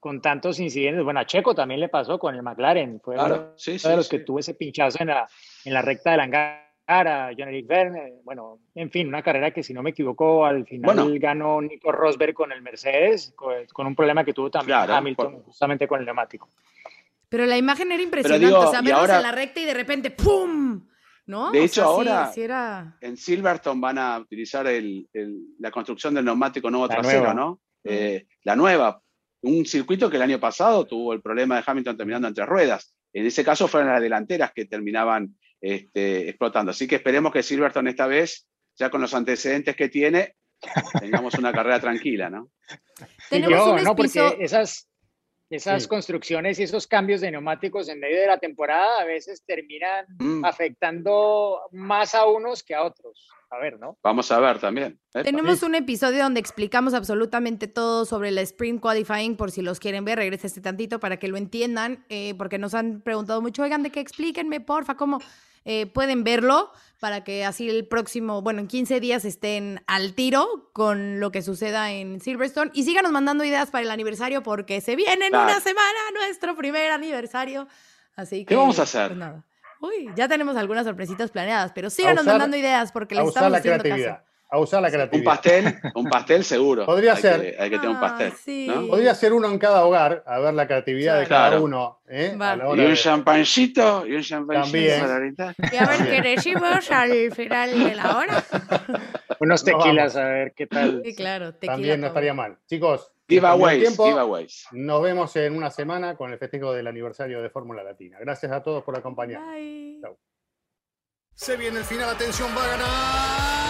con tantos incidentes. Bueno, a Checo también le pasó con el McLaren. Fue uno de los que tuvo ese pinchazo en la, en la recta del hangar a John Eric Verne. Bueno, en fin, una carrera que si no me equivoco, al final ganó Nico Rosberg con el Mercedes, con, un problema que tuvo también Hamilton justamente con el neumático. Pero la imagen era impresionante, o sea, verlos en la recta y de repente ¡pum! ¿No? De hecho, ahora en Silverstone van a utilizar el, la construcción del neumático nuevo trasero, ¿no? Eh, la nueva, un circuito que el año pasado tuvo el problema de Hamilton terminando entre ruedas. En ese caso fueron las delanteras que terminaban este, explotando. Así que esperemos que Silverstone esta vez, ya con los antecedentes que tiene, tengamos una carrera tranquila, ¿no? Tenemos no, porque esas, esas construcciones y esos cambios de neumáticos en medio de la temporada a veces terminan mm. afectando más a unos que a otros a ver, ¿no? Vamos a ver también. ¿eh? Tenemos un episodio donde explicamos absolutamente todo sobre el Sprint Qualifying, por si los quieren ver, regrese este tantito para que lo entiendan, eh, porque nos han preguntado mucho, oigan, de que explíquenme, porfa, cómo eh, pueden verlo para que así el próximo, bueno, en 15 días estén al tiro con lo que suceda en Silverstone y síganos mandando ideas para el aniversario porque se viene en una semana nuestro primer aniversario. Así que, ¿Qué vamos a hacer? Pues nada. Uy, ya tenemos algunas sorpresitas planeadas, pero síganos mandando ideas porque les estamos haciendo caso. A usar la creatividad. Un pastel, un pastel seguro. Podría ser. hay que tener un ah, pastel. Podría ser uno en cada hogar, a ver la creatividad de cada uno. ¿eh? y un champancito, y un champancito También. Y a ver qué decimos al final de la hora. Unos tequilas, a ver qué tal. Sí, claro, tequila. También no estaría mal. Chicos, giveaways, Nos vemos en una semana con el festejo del aniversario de Fórmula Latina. Gracias a todos por acompañarnos. Chau. Se viene el final, atención, va a ganar,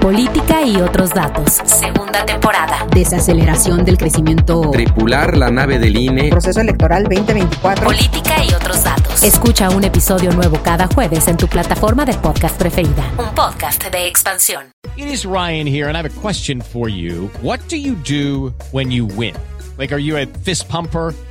Política y otros datos. Segunda temporada. Desaceleración del crecimiento. Tripular la nave del INE. Proceso electoral 2024. Política y otros datos. Escucha un episodio nuevo cada jueves en tu plataforma de podcast preferida. Un podcast de expansión. It is Ryan here and I have a question for you. What do you do when you win? Like, are you a fist pumper?